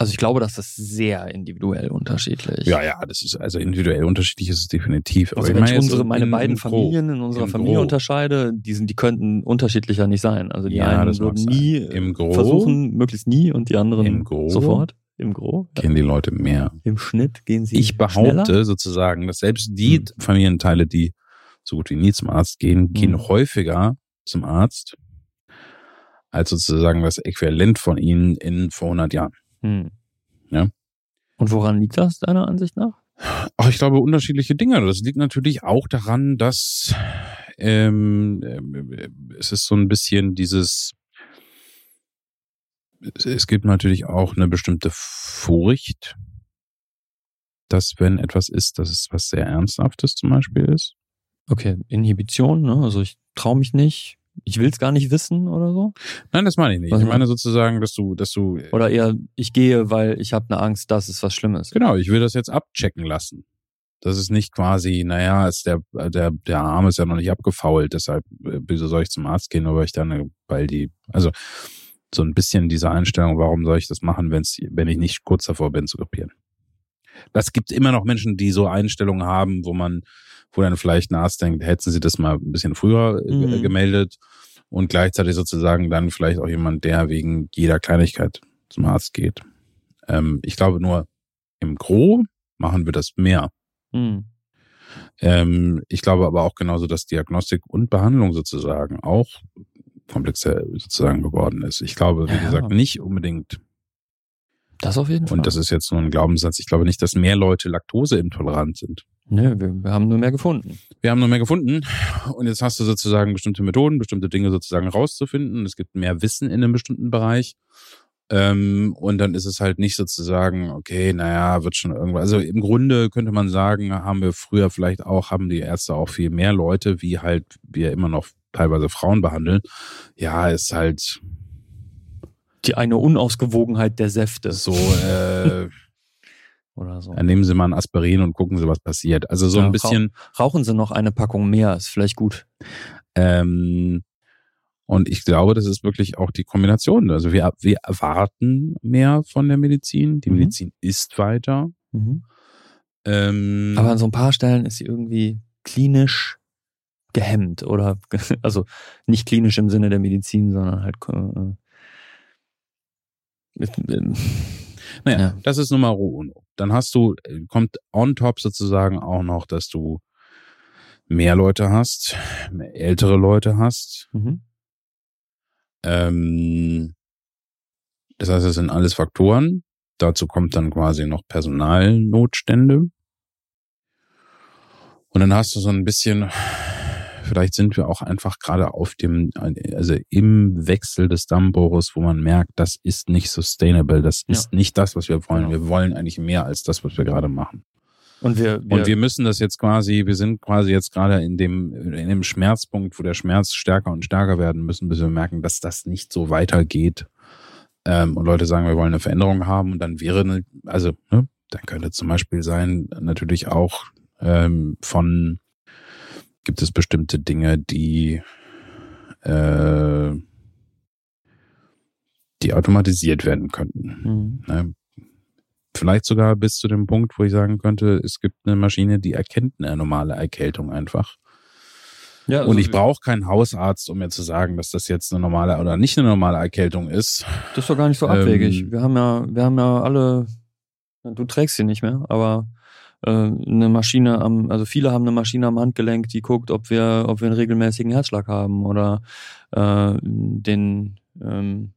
also ich glaube, dass das sehr individuell unterschiedlich. Ja, ja, das ist also individuell unterschiedlich ist es definitiv. Also wenn ich unsere, meine in, beiden Familien in unserer Familie Gro. unterscheide, die sind, die könnten unterschiedlicher nicht sein. Also die ja, einen würden nie Im versuchen, möglichst nie, und die anderen sofort. Im Gro? Gehen die Leute mehr. Im Schnitt gehen sie Ich behaupte schneller? sozusagen, dass selbst die hm. Familienteile, die so gut wie nie zum Arzt gehen, gehen hm. häufiger zum Arzt als sozusagen das Äquivalent von ihnen in vor 100 Jahren. Hm. Ja. Und woran liegt das deiner Ansicht nach? Ach, ich glaube unterschiedliche Dinge. Das liegt natürlich auch daran, dass ähm, äh, es ist so ein bisschen dieses es gibt natürlich auch eine bestimmte Furcht, dass wenn etwas ist, dass es was sehr Ernsthaftes zum Beispiel ist. Okay, Inhibition, ne? Also ich traue mich nicht, ich will es gar nicht wissen oder so? Nein, das meine ich nicht. Was ich meine sozusagen, dass du, dass du. Oder eher, ich gehe, weil ich habe eine Angst, dass es was Schlimmes. Genau, ich will das jetzt abchecken lassen. Das ist nicht quasi, naja, ist der, der, der Arm ist ja noch nicht abgefault, deshalb äh, wieso soll ich zum Arzt gehen, nur weil ich dann, weil die, also so ein bisschen diese Einstellung, warum soll ich das machen, wenn's, wenn ich nicht kurz davor bin zu kopieren. Das gibt immer noch Menschen, die so Einstellungen haben, wo man, wo dann vielleicht ein Arzt denkt, hätten sie das mal ein bisschen früher äh, mhm. gemeldet und gleichzeitig sozusagen dann vielleicht auch jemand, der wegen jeder Kleinigkeit zum Arzt geht. Ähm, ich glaube nur, im Gro machen wir das mehr. Mhm. Ähm, ich glaube aber auch genauso, dass Diagnostik und Behandlung sozusagen auch komplexer sozusagen geworden ist. Ich glaube, wie ja. gesagt, nicht unbedingt. Das auf jeden Fall. Und das ist jetzt nur ein Glaubenssatz. Ich glaube nicht, dass mehr Leute laktoseintolerant sind. Nö, wir, wir haben nur mehr gefunden. Wir haben nur mehr gefunden. Und jetzt hast du sozusagen bestimmte Methoden, bestimmte Dinge sozusagen rauszufinden. Es gibt mehr Wissen in einem bestimmten Bereich. Ähm, und dann ist es halt nicht sozusagen, okay, naja, wird schon irgendwas. Also im Grunde könnte man sagen, haben wir früher vielleicht auch, haben die Ärzte auch viel mehr Leute, wie halt wir immer noch teilweise Frauen behandeln. Ja, ist halt. Die eine Unausgewogenheit der Säfte. So, äh, *laughs* oder so. Dann nehmen Sie mal ein Aspirin und gucken Sie, was passiert. Also so ja, ein bisschen. Rauchen Sie noch eine Packung mehr, ist vielleicht gut. Ähm, und ich glaube, das ist wirklich auch die Kombination. Also wir, wir erwarten mehr von der Medizin. Die mhm. Medizin ist weiter. Mhm. Ähm, Aber an so ein paar Stellen ist sie irgendwie klinisch gehemmt oder *laughs* also nicht klinisch im Sinne der Medizin, sondern halt äh, äh, *laughs* naja, ja. das ist Nummer uno. Dann hast du, kommt on top sozusagen auch noch, dass du mehr Leute hast, mehr ältere Leute hast, mhm. Ähm, das heißt, es sind alles Faktoren. Dazu kommt dann quasi noch Personalnotstände. Und dann hast du so ein bisschen, vielleicht sind wir auch einfach gerade auf dem, also im Wechsel des Dammbruches, wo man merkt, das ist nicht sustainable, das ist ja. nicht das, was wir wollen. Genau. Wir wollen eigentlich mehr als das, was wir gerade machen. Und wir, wir, und wir müssen das jetzt quasi, wir sind quasi jetzt gerade in dem, in dem Schmerzpunkt, wo der Schmerz stärker und stärker werden müssen, bis wir merken, dass das nicht so weitergeht. Ähm, und Leute sagen, wir wollen eine Veränderung haben und dann wäre, eine, also, ne, dann könnte zum Beispiel sein, natürlich auch ähm, von, gibt es bestimmte Dinge, die, äh, die automatisiert werden könnten. Mhm. Ne? Vielleicht sogar bis zu dem Punkt, wo ich sagen könnte, es gibt eine Maschine, die erkennt eine normale Erkältung einfach. Ja, also und ich brauche keinen Hausarzt, um mir zu sagen, dass das jetzt eine normale oder nicht eine normale Erkältung ist. Das ist doch gar nicht so abwegig. Ähm, wir haben ja, wir haben ja alle, du trägst sie nicht mehr, aber eine Maschine am, also viele haben eine Maschine am Handgelenk, die guckt, ob wir, ob wir einen regelmäßigen Herzschlag haben oder äh, den ähm,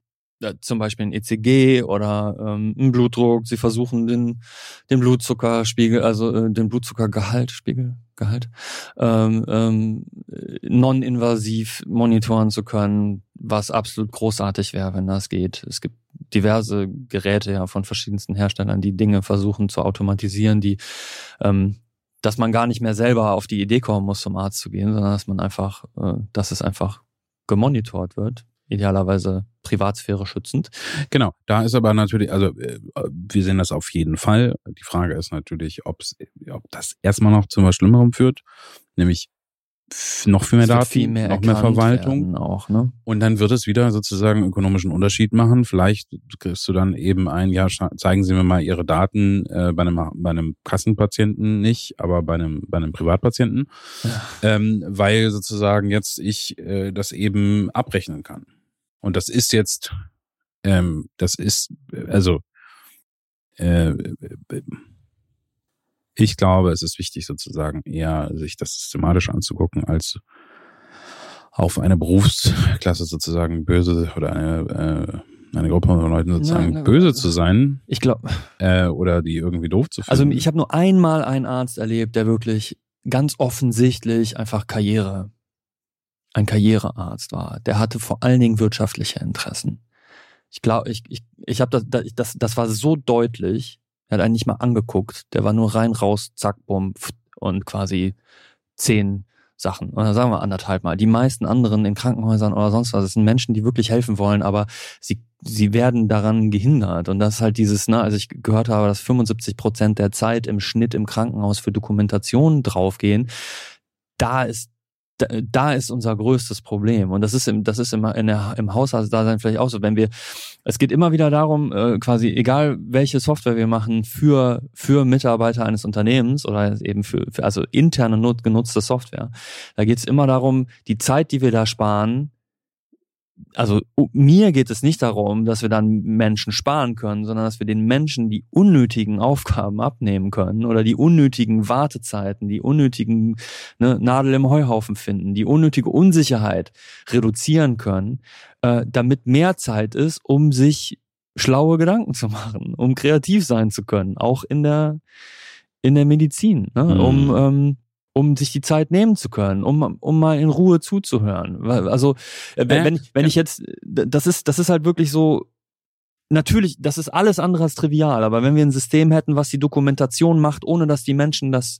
zum Beispiel ein ECG oder ähm, ein Blutdruck. Sie versuchen den, den Blutzuckerspiegel, also äh, den Blutzuckergehalt, Spiegel, Gehalt, ähm, ähm, non-invasiv monitoren zu können, was absolut großartig wäre, wenn das geht. Es gibt diverse Geräte ja von verschiedensten Herstellern, die Dinge versuchen zu automatisieren, die ähm, dass man gar nicht mehr selber auf die Idee kommen muss, zum Arzt zu gehen, sondern dass man einfach, äh, dass es einfach gemonitort wird idealerweise Privatsphäre schützend. Genau, da ist aber natürlich, also äh, wir sehen das auf jeden Fall. Die Frage ist natürlich, ob das erstmal noch zu was Schlimmerem führt, nämlich noch viel mehr Daten, viel mehr noch mehr Verwaltung. Auch, ne? Und dann wird es wieder sozusagen ökonomischen Unterschied machen. Vielleicht kriegst du dann eben ein Jahr, zeigen Sie mir mal Ihre Daten äh, bei, einem, bei einem Kassenpatienten nicht, aber bei einem, bei einem Privatpatienten, ja. ähm, weil sozusagen jetzt ich äh, das eben abrechnen kann. Und das ist jetzt, ähm, das ist, also, äh, ich glaube, es ist wichtig sozusagen eher sich das systematisch anzugucken, als auf eine Berufsklasse sozusagen böse oder eine, äh, eine Gruppe von Leuten sozusagen na, böse zu sein. Ich glaube. Äh, oder die irgendwie doof zu finden. Also ich habe nur einmal einen Arzt erlebt, der wirklich ganz offensichtlich einfach Karriere ein Karrierearzt war. Der hatte vor allen Dingen wirtschaftliche Interessen. Ich glaube, ich, ich, ich habe das, das, das war so deutlich. Er hat einen nicht mal angeguckt. Der war nur rein raus, zack, bumm, und quasi zehn Sachen. Oder sagen wir anderthalb Mal. Die meisten anderen in Krankenhäusern oder sonst was, das sind Menschen, die wirklich helfen wollen, aber sie, sie werden daran gehindert. Und das ist halt dieses, ne, also ich gehört habe, dass 75 Prozent der Zeit im Schnitt im Krankenhaus für Dokumentation draufgehen. Da ist da ist unser größtes Problem. Und das ist im, das ist immer in der, im Haushaltsdasein vielleicht auch so. Wenn wir, es geht immer wieder darum, äh, quasi, egal welche Software wir machen für, für Mitarbeiter eines Unternehmens oder eben für, für also interne genutzte Software, da geht es immer darum, die Zeit, die wir da sparen, also mir geht es nicht darum, dass wir dann Menschen sparen können, sondern dass wir den Menschen die unnötigen Aufgaben abnehmen können oder die unnötigen Wartezeiten, die unnötigen ne, Nadel im Heuhaufen finden, die unnötige Unsicherheit reduzieren können, äh, damit mehr Zeit ist, um sich schlaue Gedanken zu machen, um kreativ sein zu können, auch in der in der Medizin, ne? Mhm. um ähm, um sich die Zeit nehmen zu können, um, um mal in Ruhe zuzuhören. Also äh, wenn, wenn, wenn ich jetzt, das ist, das ist halt wirklich so, natürlich, das ist alles andere als trivial, aber wenn wir ein System hätten, was die Dokumentation macht, ohne dass die Menschen das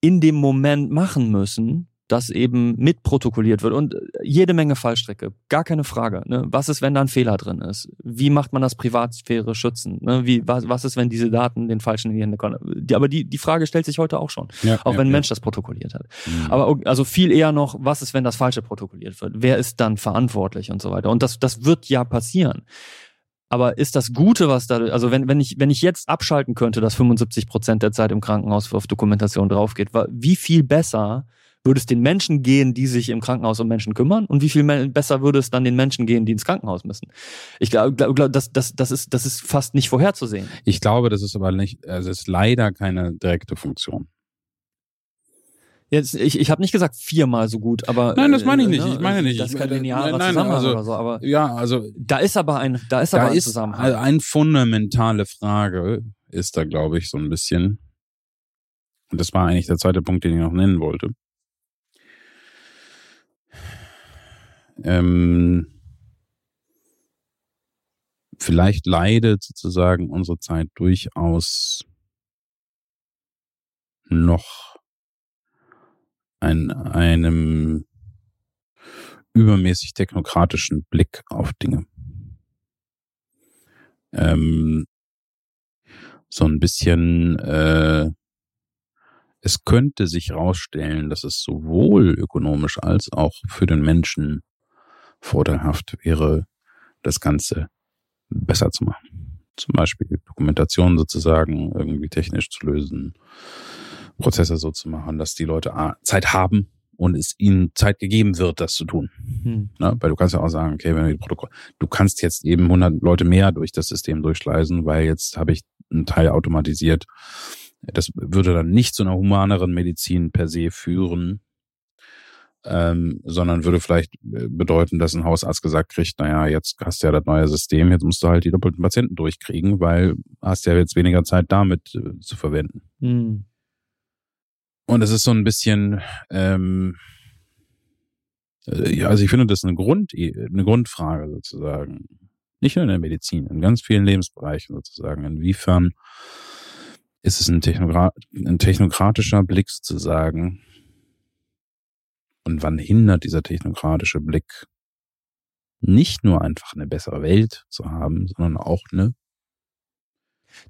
in dem Moment machen müssen, das eben mitprotokolliert wird und jede Menge Fallstrecke, gar keine Frage. Ne? Was ist, wenn da ein Fehler drin ist? Wie macht man das Privatsphäre schützen? Ne? Wie, was, was ist, wenn diese Daten den Falschen in die Hände kommen? Die, aber die, die Frage stellt sich heute auch schon, ja, auch ja, wenn ein Mensch das protokolliert hat. Mhm. Aber also viel eher noch, was ist, wenn das Falsche protokolliert wird? Wer ist dann verantwortlich und so weiter? Und das, das wird ja passieren. Aber ist das Gute, was da, also wenn, wenn ich, wenn ich jetzt abschalten könnte, dass 75 Prozent der Zeit im Krankenhaus auf Dokumentation draufgeht, wie viel besser würde es den Menschen gehen, die sich im Krankenhaus um Menschen kümmern? Und wie viel besser würde es dann den Menschen gehen, die ins Krankenhaus müssen? Ich glaube, glaub, das, das, das, ist, das ist fast nicht vorherzusehen. Ich glaube, das ist aber nicht, also es ist leider keine direkte Funktion. Jetzt, ich, ich habe nicht gesagt viermal so gut, aber nein, das meine ich nicht. Ne? Ich meine nicht. Das ist kein linearer nein, Zusammenhang also, oder so, aber ja, also da ist aber ein, da ist da aber ein ist Zusammenhang. Also eine fundamentale Frage ist da, glaube ich, so ein bisschen. Und das war eigentlich der zweite Punkt, den ich noch nennen wollte. Ähm, vielleicht leidet sozusagen unsere Zeit durchaus noch an einem übermäßig technokratischen Blick auf Dinge. Ähm, so ein bisschen äh, es könnte sich herausstellen, dass es sowohl ökonomisch als auch für den Menschen vorteilhaft wäre, das Ganze besser zu machen. Zum Beispiel Dokumentation sozusagen irgendwie technisch zu lösen, Prozesse so zu machen, dass die Leute Zeit haben und es ihnen Zeit gegeben wird, das zu tun. Hm. Na, weil du kannst ja auch sagen, okay, wenn wir die Protokoll, du kannst jetzt eben 100 Leute mehr durch das System durchschleisen, weil jetzt habe ich einen Teil automatisiert. Das würde dann nicht zu einer humaneren Medizin per se führen, ähm, sondern würde vielleicht äh, bedeuten, dass ein Hausarzt gesagt kriegt, naja, jetzt hast du ja das neue System, jetzt musst du halt die doppelten Patienten durchkriegen, weil hast ja jetzt weniger Zeit damit äh, zu verwenden. Mhm. Und es ist so ein bisschen, ähm, äh, ja, also ich finde das eine Grund, eine Grundfrage sozusagen. Nicht nur in der Medizin, in ganz vielen Lebensbereichen sozusagen. Inwiefern ist es ein, Technogra ein technokratischer Blick sozusagen, und wann hindert dieser technokratische Blick nicht nur einfach eine bessere Welt zu haben, sondern auch eine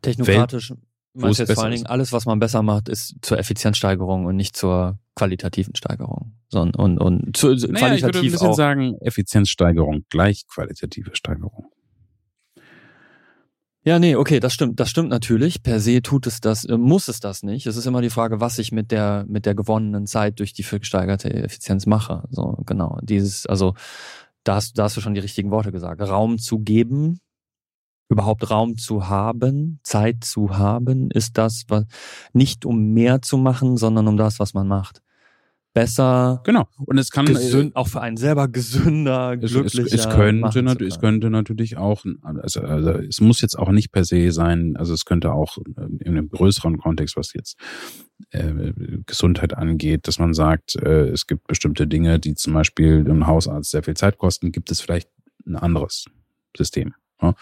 Technokratisch Welt, meinst jetzt vor allen Dingen, alles, was man besser macht, ist zur Effizienzsteigerung und nicht zur qualitativen Steigerung. Sondern, und, und zu, naja, qualitativ ich würde ein bisschen auch, sagen, Effizienzsteigerung gleich qualitative Steigerung. Ja, nee, okay, das stimmt, das stimmt natürlich. Per se tut es das, äh, muss es das nicht. Es ist immer die Frage, was ich mit der, mit der gewonnenen Zeit durch die gesteigerte Effizienz mache. So, genau. Dieses, also, da hast, da hast du schon die richtigen Worte gesagt. Raum zu geben, überhaupt Raum zu haben, Zeit zu haben, ist das, was, nicht um mehr zu machen, sondern um das, was man macht besser. Genau. Und es kann gesünd, auch für einen selber gesünder, glücklicher. Es, es, es könnte natürlich, es könnte natürlich auch, also, also es muss jetzt auch nicht per se sein. Also es könnte auch in einem größeren Kontext, was jetzt äh, Gesundheit angeht, dass man sagt, äh, es gibt bestimmte Dinge, die zum Beispiel dem Hausarzt sehr viel Zeit kosten, gibt es vielleicht ein anderes System. Ja?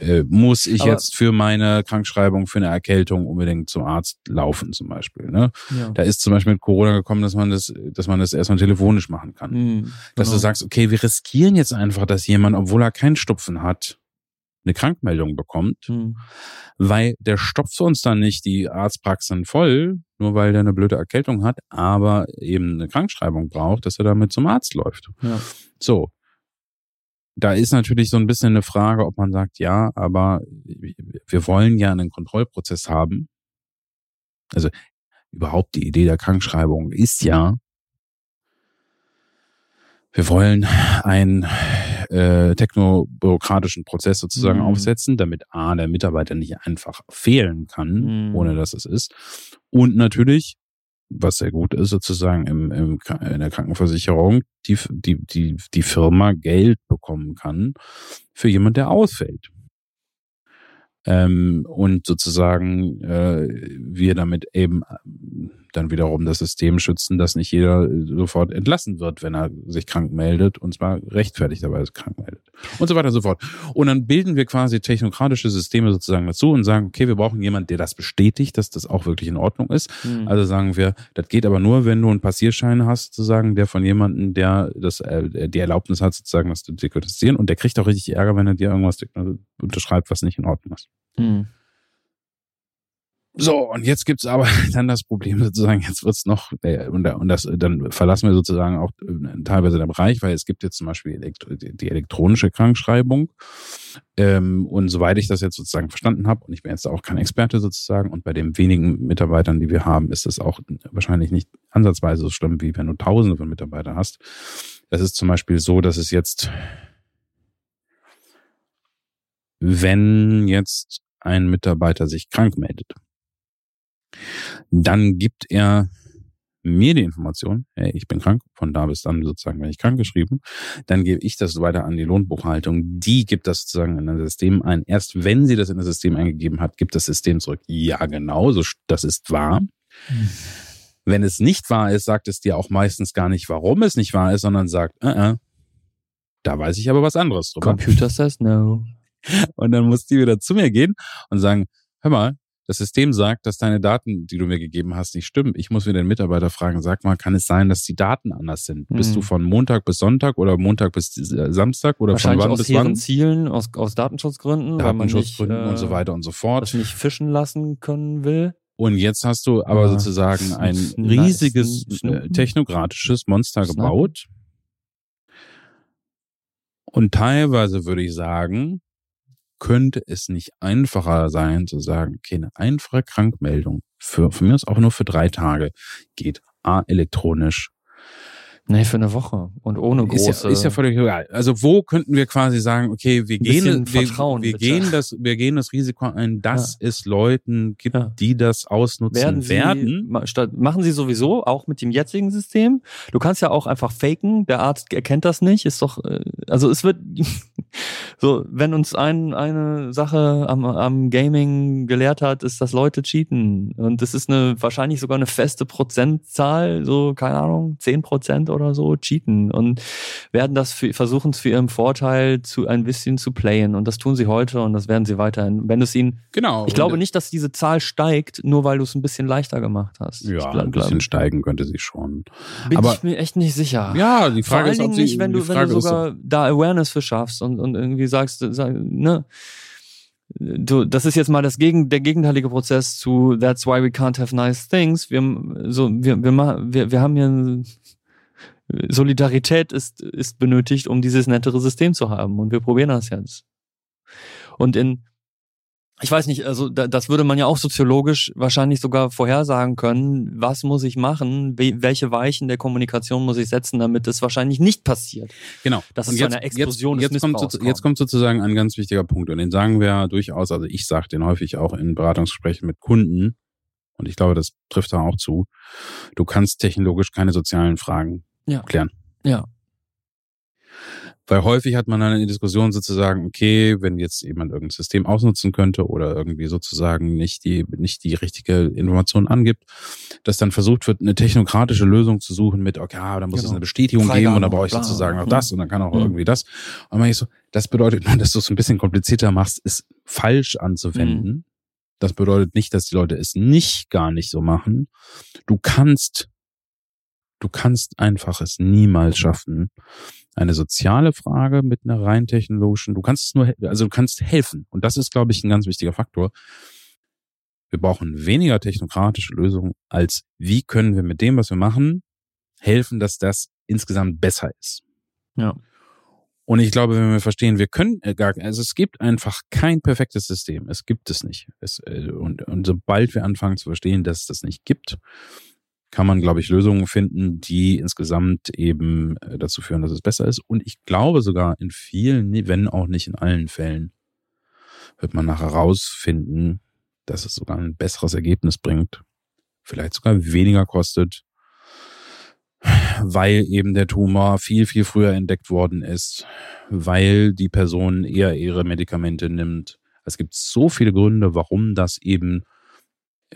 Äh, muss ich Aber- jetzt für meine Krankschreibung, für eine Erkältung unbedingt zum Arzt laufen zum Beispiel. Ne? Ja. Da ist zum Beispiel mit Corona gekommen, dass man das, dass man das erstmal telefonisch machen kann. Hm, Dass genau. du sagst, okay, wir riskieren jetzt einfach, dass jemand, obwohl er keinen Stupfen hat, eine Krankmeldung bekommt, Hm. weil der stopft uns dann nicht die Arztpraxen voll, nur weil der eine blöde Erkältung hat, aber eben eine Krankschreibung braucht, dass er damit zum Arzt läuft. Ja. So. Da ist natürlich so ein bisschen eine Frage, ob man sagt, ja, aber wir wollen ja einen Kontrollprozess haben. Also überhaupt die Idee der Krankschreibung ist ja, wir wollen einen äh, technobürokratischen Prozess sozusagen Mhm. aufsetzen, damit A, der Mitarbeiter nicht einfach fehlen kann, Mhm. ohne dass es ist. Und natürlich, was sehr gut ist, sozusagen im, im, in der Krankenversicherung, die, die, die, die Firma Geld bekommen kann für jemand, der ausfällt. Ähm, und sozusagen äh, wir damit eben dann wiederum das System schützen, dass nicht jeder äh, sofort entlassen wird, wenn er sich krank meldet und zwar rechtfertigterweise krank meldet und so weiter und so fort. Und dann bilden wir quasi technokratische Systeme sozusagen dazu und sagen, okay, wir brauchen jemanden, der das bestätigt, dass das auch wirklich in Ordnung ist. Hm. Also sagen wir, das geht aber nur, wenn du einen Passierschein hast, sozusagen, der von jemandem, der das, äh, die Erlaubnis hat, sozusagen, das zu diagnostizieren. Und der kriegt auch richtig Ärger, wenn er dir irgendwas unterschreibt, was nicht in Ordnung ist. Hm. So, und jetzt gibt's aber *laughs* dann das Problem sozusagen, jetzt wird's noch, äh, und, und das, dann verlassen wir sozusagen auch äh, teilweise den Bereich, weil es gibt jetzt zum Beispiel elektro, die elektronische Krankschreibung. Ähm, und soweit ich das jetzt sozusagen verstanden habe, und ich bin jetzt auch kein Experte sozusagen, und bei den wenigen Mitarbeitern, die wir haben, ist es auch wahrscheinlich nicht ansatzweise so schlimm, wie wenn du tausende von Mitarbeitern hast. Es ist zum Beispiel so, dass es jetzt, wenn jetzt ein Mitarbeiter sich krank meldet, dann gibt er mir die Information, hey, ich bin krank, von da bis dann sozusagen bin ich krank geschrieben, dann gebe ich das weiter an die Lohnbuchhaltung, die gibt das sozusagen in das System ein. Erst wenn sie das in das System eingegeben hat, gibt das System zurück, ja genau, so, das ist wahr. Wenn es nicht wahr ist, sagt es dir auch meistens gar nicht, warum es nicht wahr ist, sondern sagt, äh, äh, da weiß ich aber was anderes drüber. Computer says no. Und dann muss die wieder zu mir gehen und sagen, hör mal, das System sagt, dass deine Daten, die du mir gegeben hast, nicht stimmen. Ich muss wieder den Mitarbeiter fragen, sag mal, kann es sein, dass die Daten anders sind? Bist Mhm. du von Montag bis Sonntag oder Montag bis äh, Samstag oder von wann aus bis wann? Zielen, aus, aus Datenschutzgründen, nicht, Datenschutzgründen äh, und so weiter und so fort. das nicht fischen lassen können will. Und jetzt hast du aber Ja. sozusagen ein riesiges äh, technokratisches Monster gebaut. Und teilweise würde ich sagen, könnte es nicht einfacher sein zu sagen, okay, eine einfache Krankmeldung für, von mir aus auch nur für drei Tage geht A, elektronisch. Nee, für eine Woche. Und ohne Ist große. ja, ist ja völlig egal. Also wo könnten wir quasi sagen, okay, wir gehen, wir, wir gehen das, wir gehen das Risiko ein, dass es Leuten gibt, Ja. die das ausnutzen werden werden. Sie, ma- statt, machen Sie sowieso, auch mit dem jetzigen System. Du kannst ja auch einfach faken, der Arzt erkennt das nicht, ist doch, äh, also es wird, *laughs* so, wenn uns ein, eine Sache am, am Gaming gelehrt hat, ist, dass Leute cheaten. Und das ist eine, wahrscheinlich sogar eine feste Prozentzahl, so, keine Ahnung, 10 Prozent oder so, cheaten. Und werden das für, versuchen es für ihren Vorteil zu, ein bisschen zu playen. Und das tun sie heute und das werden sie weiterhin. Wenn du es ihnen Genau. ich glaube nicht, dass diese Zahl steigt, nur weil du es ein bisschen leichter gemacht hast. Ja, ich ein glaub, bisschen steigen könnte sie schon. bin aber- ich mir echt nicht sicher. Ja, die Vor Frage allen ist, ob sie, nicht, wenn du, wenn du ist, sogar da Awareness für schaffst und, und irgendwie sagst, sag, ne, du, das ist jetzt mal das Gegen, der gegenteilige Prozess zu That's why we can't have nice things. Wir, so, wir, wir, wir, wir haben hier ein, Solidarität ist, ist benötigt, um dieses nettere System zu haben. Und wir probieren das jetzt. Und in, ich weiß nicht, also da, das würde man ja auch soziologisch wahrscheinlich sogar vorhersagen können. Was muss ich machen? Wie, welche Weichen der Kommunikation muss ich setzen, damit es wahrscheinlich nicht passiert? Genau. Und zu einer Explosion jetzt, des jetzt kommt, so- jetzt kommt sozusagen ein ganz wichtiger Punkt und den sagen wir durchaus, also ich sage den häufig auch in Beratungsgesprächen mit Kunden und ich glaube, das trifft da auch zu. Du kannst technologisch keine sozialen Fragen Ja. klären. Ja. Weil häufig hat man dann in der Diskussion sozusagen, okay, wenn jetzt jemand irgendein System ausnutzen könnte oder irgendwie sozusagen nicht die, nicht die richtige Information angibt, dass dann versucht wird, eine technokratische Lösung zu suchen mit, okay, ah, da muss genau. es eine Bestätigung Freigabe, geben und dann brauche ich sozusagen auch das und dann kann auch mhm. irgendwie das. Und man so, das bedeutet nur, dass du es ein bisschen komplizierter machst, ist falsch anzuwenden. Mhm. Das bedeutet nicht, dass die Leute es nicht gar nicht so machen. Du kannst, du kannst einfach es niemals schaffen, eine soziale Frage mit einer rein technologischen, du kannst es nur, also du kannst helfen. Und das ist, glaube ich, ein ganz wichtiger Faktor. Wir brauchen weniger technokratische Lösungen als wie können wir mit dem, was wir machen, helfen, dass das insgesamt besser ist. Ja. Und ich glaube, wenn wir verstehen, wir können äh, gar, also es gibt einfach kein perfektes System. Es gibt es nicht. Es, äh, und, und sobald wir anfangen zu verstehen, dass es das nicht gibt, kann man, glaube ich, Lösungen finden, die insgesamt eben äh, dazu führen, dass es besser ist. Und ich glaube sogar in vielen, wenn auch nicht in allen Fällen, wird man nachher rausfinden, dass es sogar ein besseres Ergebnis bringt. Vielleicht sogar weniger kostet weil eben der Tumor viel, viel früher entdeckt worden ist, weil die Person eher ihre Medikamente nimmt. Es gibt so viele Gründe, warum das eben,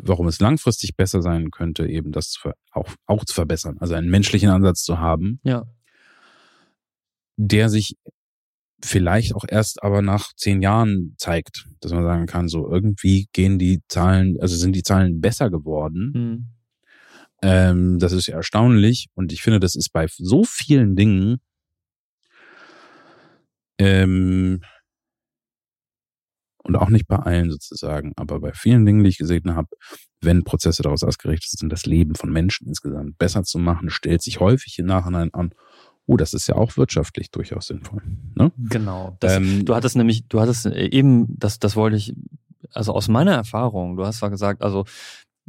warum es langfristig besser sein könnte, eben das auch, auch zu verbessern. Also einen menschlichen Ansatz zu haben, ja. der sich vielleicht auch erst aber nach zehn Jahren zeigt, dass man sagen kann, so irgendwie gehen die Zahlen, also sind die Zahlen besser geworden. Mhm ähm, das ist erstaunlich und ich finde, das ist bei so vielen Dingen ähm, und auch nicht bei allen sozusagen, aber bei vielen Dingen, die ich gesehen habe, wenn Prozesse daraus ausgerichtet sind, das Leben von Menschen insgesamt besser zu machen, stellt sich häufig im Nachhinein an, oh, das ist ja auch wirtschaftlich durchaus sinnvoll. Ne? Genau. Das, ähm, du hattest nämlich, du hattest eben, das, das wollte ich, also aus meiner Erfahrung, du hast zwar gesagt, also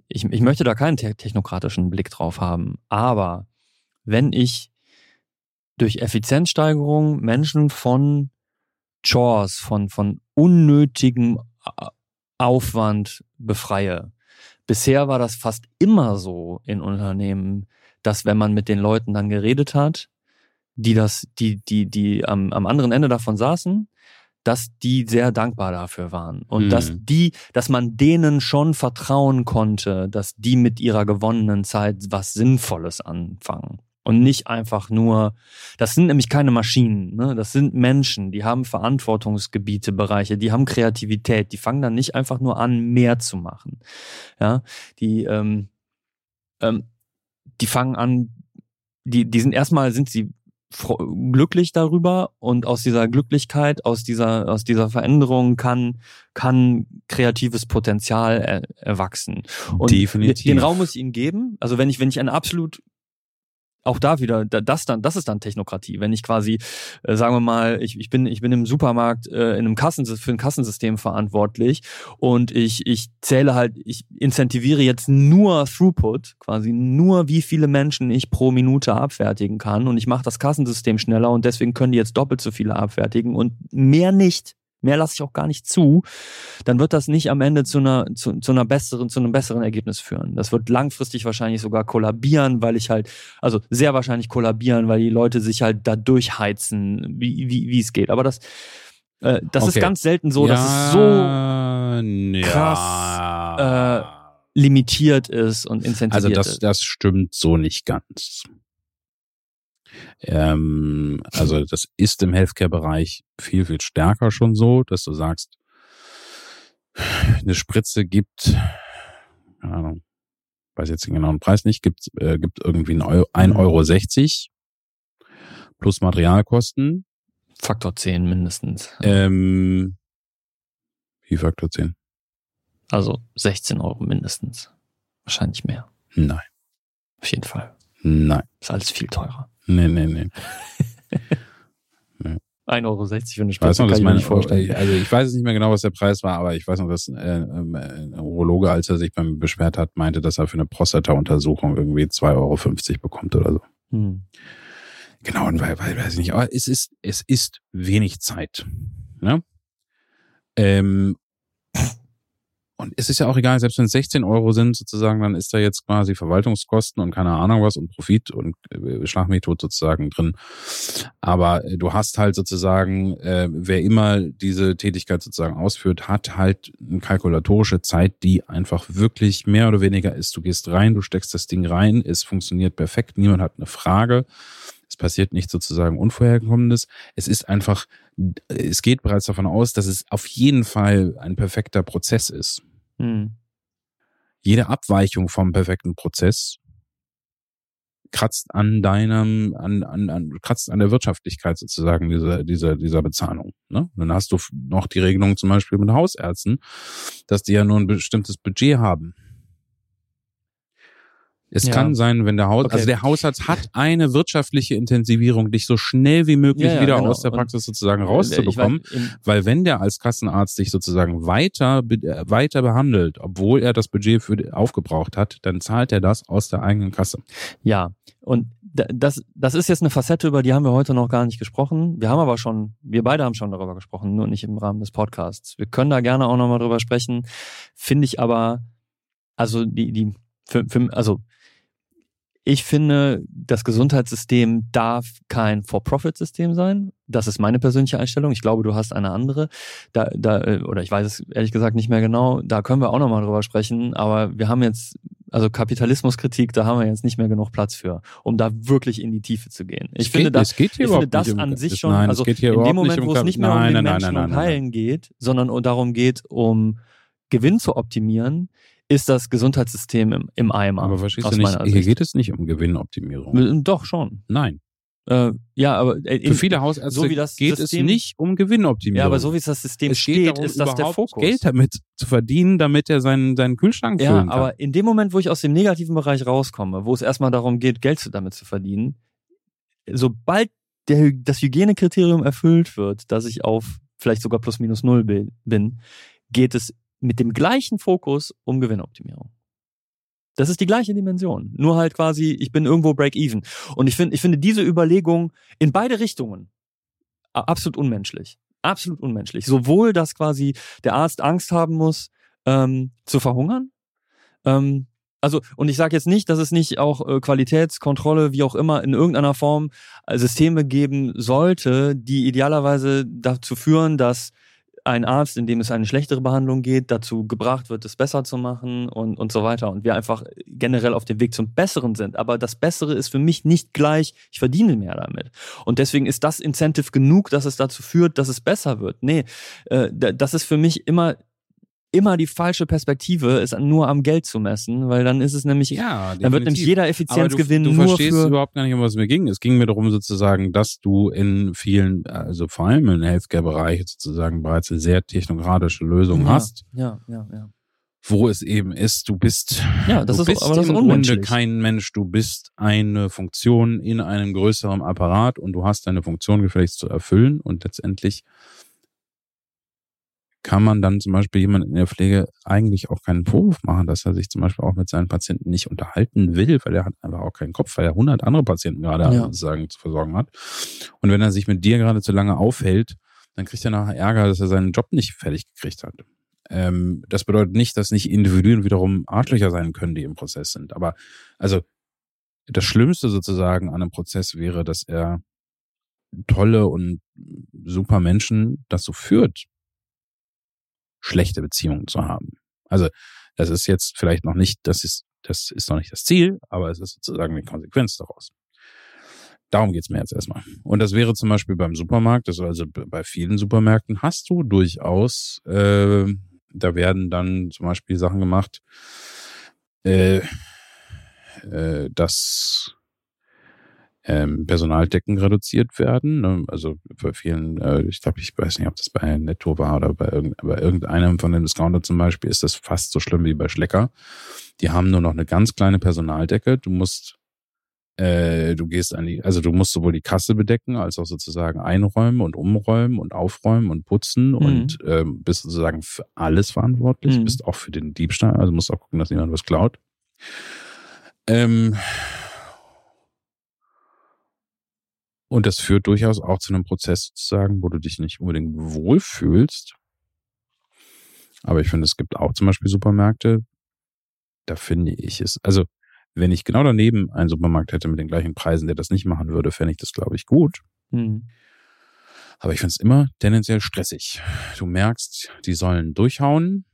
ich, ich möchte da keinen technokratischen Blick drauf haben, aber wenn ich durch Effizienzsteigerung Menschen von Chores, von, von unnötigem Aufwand befreie. Bisher war das fast immer so in Unternehmen, dass wenn man mit den Leuten dann geredet hat, die das, die, die, die am, am anderen Ende davon saßen, dass die sehr dankbar dafür waren und mhm. dass die, dass man denen schon vertrauen konnte, dass die mit ihrer gewonnenen Zeit was Sinnvolles anfangen und nicht einfach nur, das sind nämlich keine Maschinen, ne? das sind Menschen, die haben Verantwortungsgebiete, Bereiche, die haben Kreativität, die fangen dann nicht einfach nur an, mehr zu machen, ja, die, ähm, ähm, die fangen an, die, die sind erstmal sind sie glücklich darüber und aus dieser Glücklichkeit, aus dieser, aus dieser Veränderung kann, kann kreatives Potenzial er, erwachsen. Und Definitiv. Den Raum muss ich ihnen geben. Also wenn ich, wenn ich eine absolut auch da wieder, das dann, das ist dann Technokratie. Wenn ich quasi, äh, sagen wir mal, ich, ich bin, ich bin im Supermarkt äh, in einem Kassen für ein Kassensystem verantwortlich und ich, ich zähle halt, ich incentiviere jetzt nur Throughput, quasi nur wie viele Menschen ich pro Minute abfertigen kann und ich mache das Kassensystem schneller und deswegen können die jetzt doppelt so viele abfertigen und mehr nicht mehr lasse ich auch gar nicht zu, dann wird das nicht am Ende zu einer, zu, zu einer besseren, zu einem besseren Ergebnis führen. Das wird langfristig wahrscheinlich sogar kollabieren, weil ich halt, also sehr wahrscheinlich kollabieren, weil die Leute sich halt da durchheizen, wie, wie, wie es geht. Aber das, äh, das okay. ist ganz selten so, ja, dass es so krass ja. äh, limitiert ist und incentiviert Also das, ist. das stimmt so nicht ganz. Ähm, also das ist im Healthcare-Bereich viel, viel stärker schon so, dass du sagst, eine Spritze gibt, keine Ahnung, weiß jetzt den genauen Preis nicht, gibt, äh, gibt irgendwie ein Euro, 1,60 Euro 60 plus Materialkosten. Faktor 10 mindestens. Ähm, wie Faktor 10? Also 16 Euro mindestens. Wahrscheinlich mehr. Nein. Auf jeden Fall. Nein. Ist alles viel teurer. Nee, nee, nee. *laughs* nee. 1,60 Euro für eine Spritze weiß noch, kann ich mir nicht vorstellen. Also ich weiß nicht mehr genau, was der Preis war, aber ich weiß noch, dass äh, ähm, ein Urologe, als er sich bei mir beschwert hat, meinte, dass er für eine Prostata-Untersuchung irgendwie 2,50 Euro bekommt oder so. Hm. Genau, und weil, weil, weiß ich nicht, aber es ist, es ist wenig Zeit. Ne? Ähm, und es ist ja auch egal, selbst wenn es 16 Euro sind, sozusagen, dann ist da jetzt quasi Verwaltungskosten und keine Ahnung was und Profit und äh, Schlag mich tot sozusagen drin. Aber äh, du hast halt sozusagen, äh, wer immer diese Tätigkeit sozusagen ausführt, hat halt eine kalkulatorische Zeit, die einfach wirklich mehr oder weniger ist. Du gehst rein, du steckst das Ding rein, es funktioniert perfekt, niemand hat eine Frage. Es passiert nicht sozusagen Unvorhergekommenes. Es ist einfach, es geht bereits davon aus, dass es auf jeden Fall ein perfekter Prozess ist. Hm. Jede Abweichung vom perfekten Prozess kratzt an deinem, an, an, an, kratzt an der Wirtschaftlichkeit sozusagen dieser, dieser, dieser Bezahlung. Ne? dann hast du noch die Regelung zum Beispiel mit Hausärzten, dass die ja nur ein bestimmtes Budget haben. Es ja. kann sein, wenn der Haus, okay. also der Hausarzt hat eine wirtschaftliche Intensivierung, dich so schnell wie möglich ja, ja, wieder genau. aus der Praxis sozusagen äh, rauszubekommen, weiß, weil wenn der als Kassenarzt dich sozusagen weiter äh, weiter behandelt, obwohl er das Budget für aufgebraucht hat, dann zahlt er das aus der eigenen Kasse. Ja, und das, das ist jetzt eine Facette, über die haben wir heute noch gar nicht gesprochen. Wir haben aber schon, wir beide haben schon darüber gesprochen, nur nicht im Rahmen des Podcasts. Wir können da gerne auch nochmal drüber sprechen. Finde ich aber, also die, die, für, für, also ich finde, das Gesundheitssystem darf kein For-Profit-System sein. Das ist meine persönliche Einstellung. Ich glaube, du hast eine andere. Da, da, äh, oder ich weiß es ehrlich gesagt nicht mehr genau. Da können wir auch nochmal drüber sprechen. Aber wir haben jetzt, also Kapitalismuskritik, da haben wir jetzt nicht mehr genug Platz für, um da wirklich in die Tiefe zu gehen. Ich es finde, geht, das, ich finde das um, an sich schon, nein, also in dem Moment, wo es nicht mehr nein, um den nein, Menschen um Heilen geht, sondern darum geht, um Gewinn zu optimieren, ist das Gesundheitssystem im, im Eimer. Aber verstehst du nicht, hier geht es nicht um Gewinnoptimierung. Äh, doch, schon. Nein. Äh, ja, aber äh, in, für viele Hausärzte so geht System, es nicht um Gewinnoptimierung. Ja, aber so wie es das System es steht, darum, ist das der Fokus. Geld damit zu verdienen, damit er seinen, seinen Kühlschrank ja, füllen kann. Ja, aber in dem Moment, wo ich aus dem negativen Bereich rauskomme, wo es erstmal darum geht, Geld damit zu verdienen, sobald der, das Hygienekriterium erfüllt wird, dass ich auf vielleicht sogar plus minus null bin, geht es mit dem gleichen Fokus um Gewinnoptimierung. Das ist die gleiche Dimension. Nur halt quasi, ich bin irgendwo break-even. Und ich finde, ich finde diese Überlegung in beide Richtungen absolut unmenschlich. Absolut unmenschlich. Sowohl, dass quasi der Arzt Angst haben muss, ähm, zu verhungern. Ähm, also, und ich sage jetzt nicht, dass es nicht auch äh, Qualitätskontrolle, wie auch immer, in irgendeiner Form äh, Systeme geben sollte, die idealerweise dazu führen, dass ein Arzt, in dem es eine schlechtere Behandlung geht, dazu gebracht wird, es besser zu machen und, und so weiter. Und wir einfach generell auf dem Weg zum Besseren sind. Aber das Bessere ist für mich nicht gleich, ich verdiene mehr damit. Und deswegen ist das Incentive genug, dass es dazu führt, dass es besser wird. Nee, äh, das ist für mich immer immer die falsche Perspektive, es nur am Geld zu messen, weil dann ist es nämlich, ja, definitiv. dann wird nämlich jeder Effizienzgewinn du, du nur verstehst für überhaupt gar nicht, um was es mir ging. Es ging mir darum sozusagen, dass du in vielen, also vor allem im Healthcare-Bereich sozusagen bereits eine sehr technokratische Lösung ja, hast. Ja, ja, ja. Wo es eben ist, du bist, ja, das du ist, bist aber das im Grunde kein Mensch, du bist eine Funktion in einem größeren Apparat und du hast deine Funktion gefälligst zu erfüllen und letztendlich kann man dann zum Beispiel jemand in der Pflege eigentlich auch keinen Vorwurf machen, dass er sich zum Beispiel auch mit seinen Patienten nicht unterhalten will, weil er hat einfach auch keinen Kopf, weil er hundert andere Patienten gerade ja. sozusagen zu versorgen hat. Und wenn er sich mit dir gerade zu lange aufhält, dann kriegt er nachher Ärger, dass er seinen Job nicht fertig gekriegt hat. Ähm, das bedeutet nicht, dass nicht Individuen wiederum Arschlöcher sein können, die im Prozess sind. Aber also das Schlimmste sozusagen an einem Prozess wäre, dass er tolle und super Menschen dazu führt, schlechte Beziehungen zu haben. Also das ist jetzt vielleicht noch nicht, das ist, das ist noch nicht das Ziel, aber es ist sozusagen eine Konsequenz daraus. Darum geht's mir jetzt erstmal. Und das wäre zum Beispiel beim Supermarkt, das also bei vielen Supermärkten hast du durchaus, äh, da werden dann zum Beispiel Sachen gemacht, äh, äh, dass ähm, Personaldecken reduziert werden. Ne? Also bei vielen, äh, ich glaube, ich weiß nicht, ob das bei Netto war oder bei, irgend, bei irgendeinem von den Discounter zum Beispiel, ist das fast so schlimm wie bei Schlecker. Die haben nur noch eine ganz kleine Personaldecke. Du musst, äh, du gehst an die, also du musst sowohl die Kasse bedecken, als auch sozusagen einräumen und umräumen und aufräumen und putzen mhm. und ähm, bist sozusagen für alles verantwortlich, mhm. bist auch für den Diebstahl, also musst auch gucken, dass niemand was klaut. Ähm, Und das führt durchaus auch zu einem Prozess sozusagen, wo du dich nicht unbedingt wohlfühlst. Aber ich finde, es gibt auch zum Beispiel Supermärkte, da finde ich es, also wenn ich genau daneben einen Supermarkt hätte mit den gleichen Preisen, der das nicht machen würde, fände ich das, glaube ich, gut. Mhm. Aber ich finde es immer tendenziell stressig. Du merkst, die sollen durchhauen.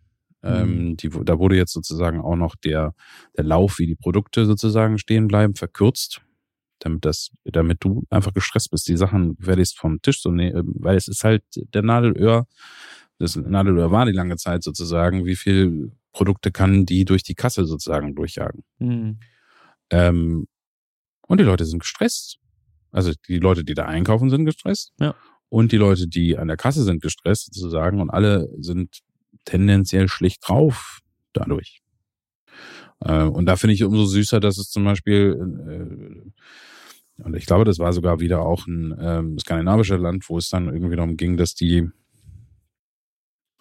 Ähm, mhm. Ähm, die, da wurde jetzt sozusagen auch noch der, der Lauf, wie die Produkte sozusagen stehen bleiben, verkürzt, damit das, damit du einfach gestresst bist, die Sachen fertigst vom Tisch zu nehmen, weil es ist halt der Nadelöhr, das Nadelöhr war die lange Zeit sozusagen, wie viel Produkte kann die durch die Kasse sozusagen durchjagen. Mhm. Ähm, und die Leute sind gestresst. Also die Leute, die da einkaufen, sind gestresst. Ja. Und die Leute, die an der Kasse sind, gestresst sozusagen. Und alle sind tendenziell schlicht drauf dadurch. Äh, und da finde ich umso süßer, dass es zum Beispiel, äh, und ich glaube, das war sogar wieder auch ein ähm, skandinavischer Land, wo es dann irgendwie darum ging, dass die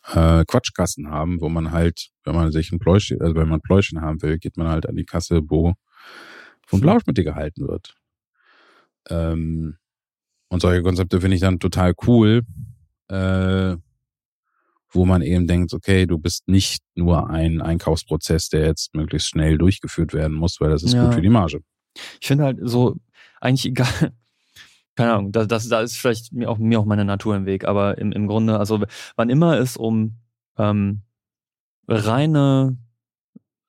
äh, Quatschkassen haben, wo man halt, wenn man sich ein Pläuschen, also wenn man Pläuschen haben will, geht man halt an die Kasse, wo von Blauschmitte gehalten wird. Ähm, und solche Konzepte finde ich dann total cool, äh, wo man eben denkt, okay, du bist nicht nur ein Einkaufsprozess, der jetzt möglichst schnell durchgeführt werden muss, weil das ist ja. gut für die Marge. Ich finde halt so, eigentlich egal, *laughs* keine Ahnung, da, das, da ist vielleicht mir auch, mir auch meine Natur im Weg, aber im, im Grunde, also wann immer es um ähm, reine,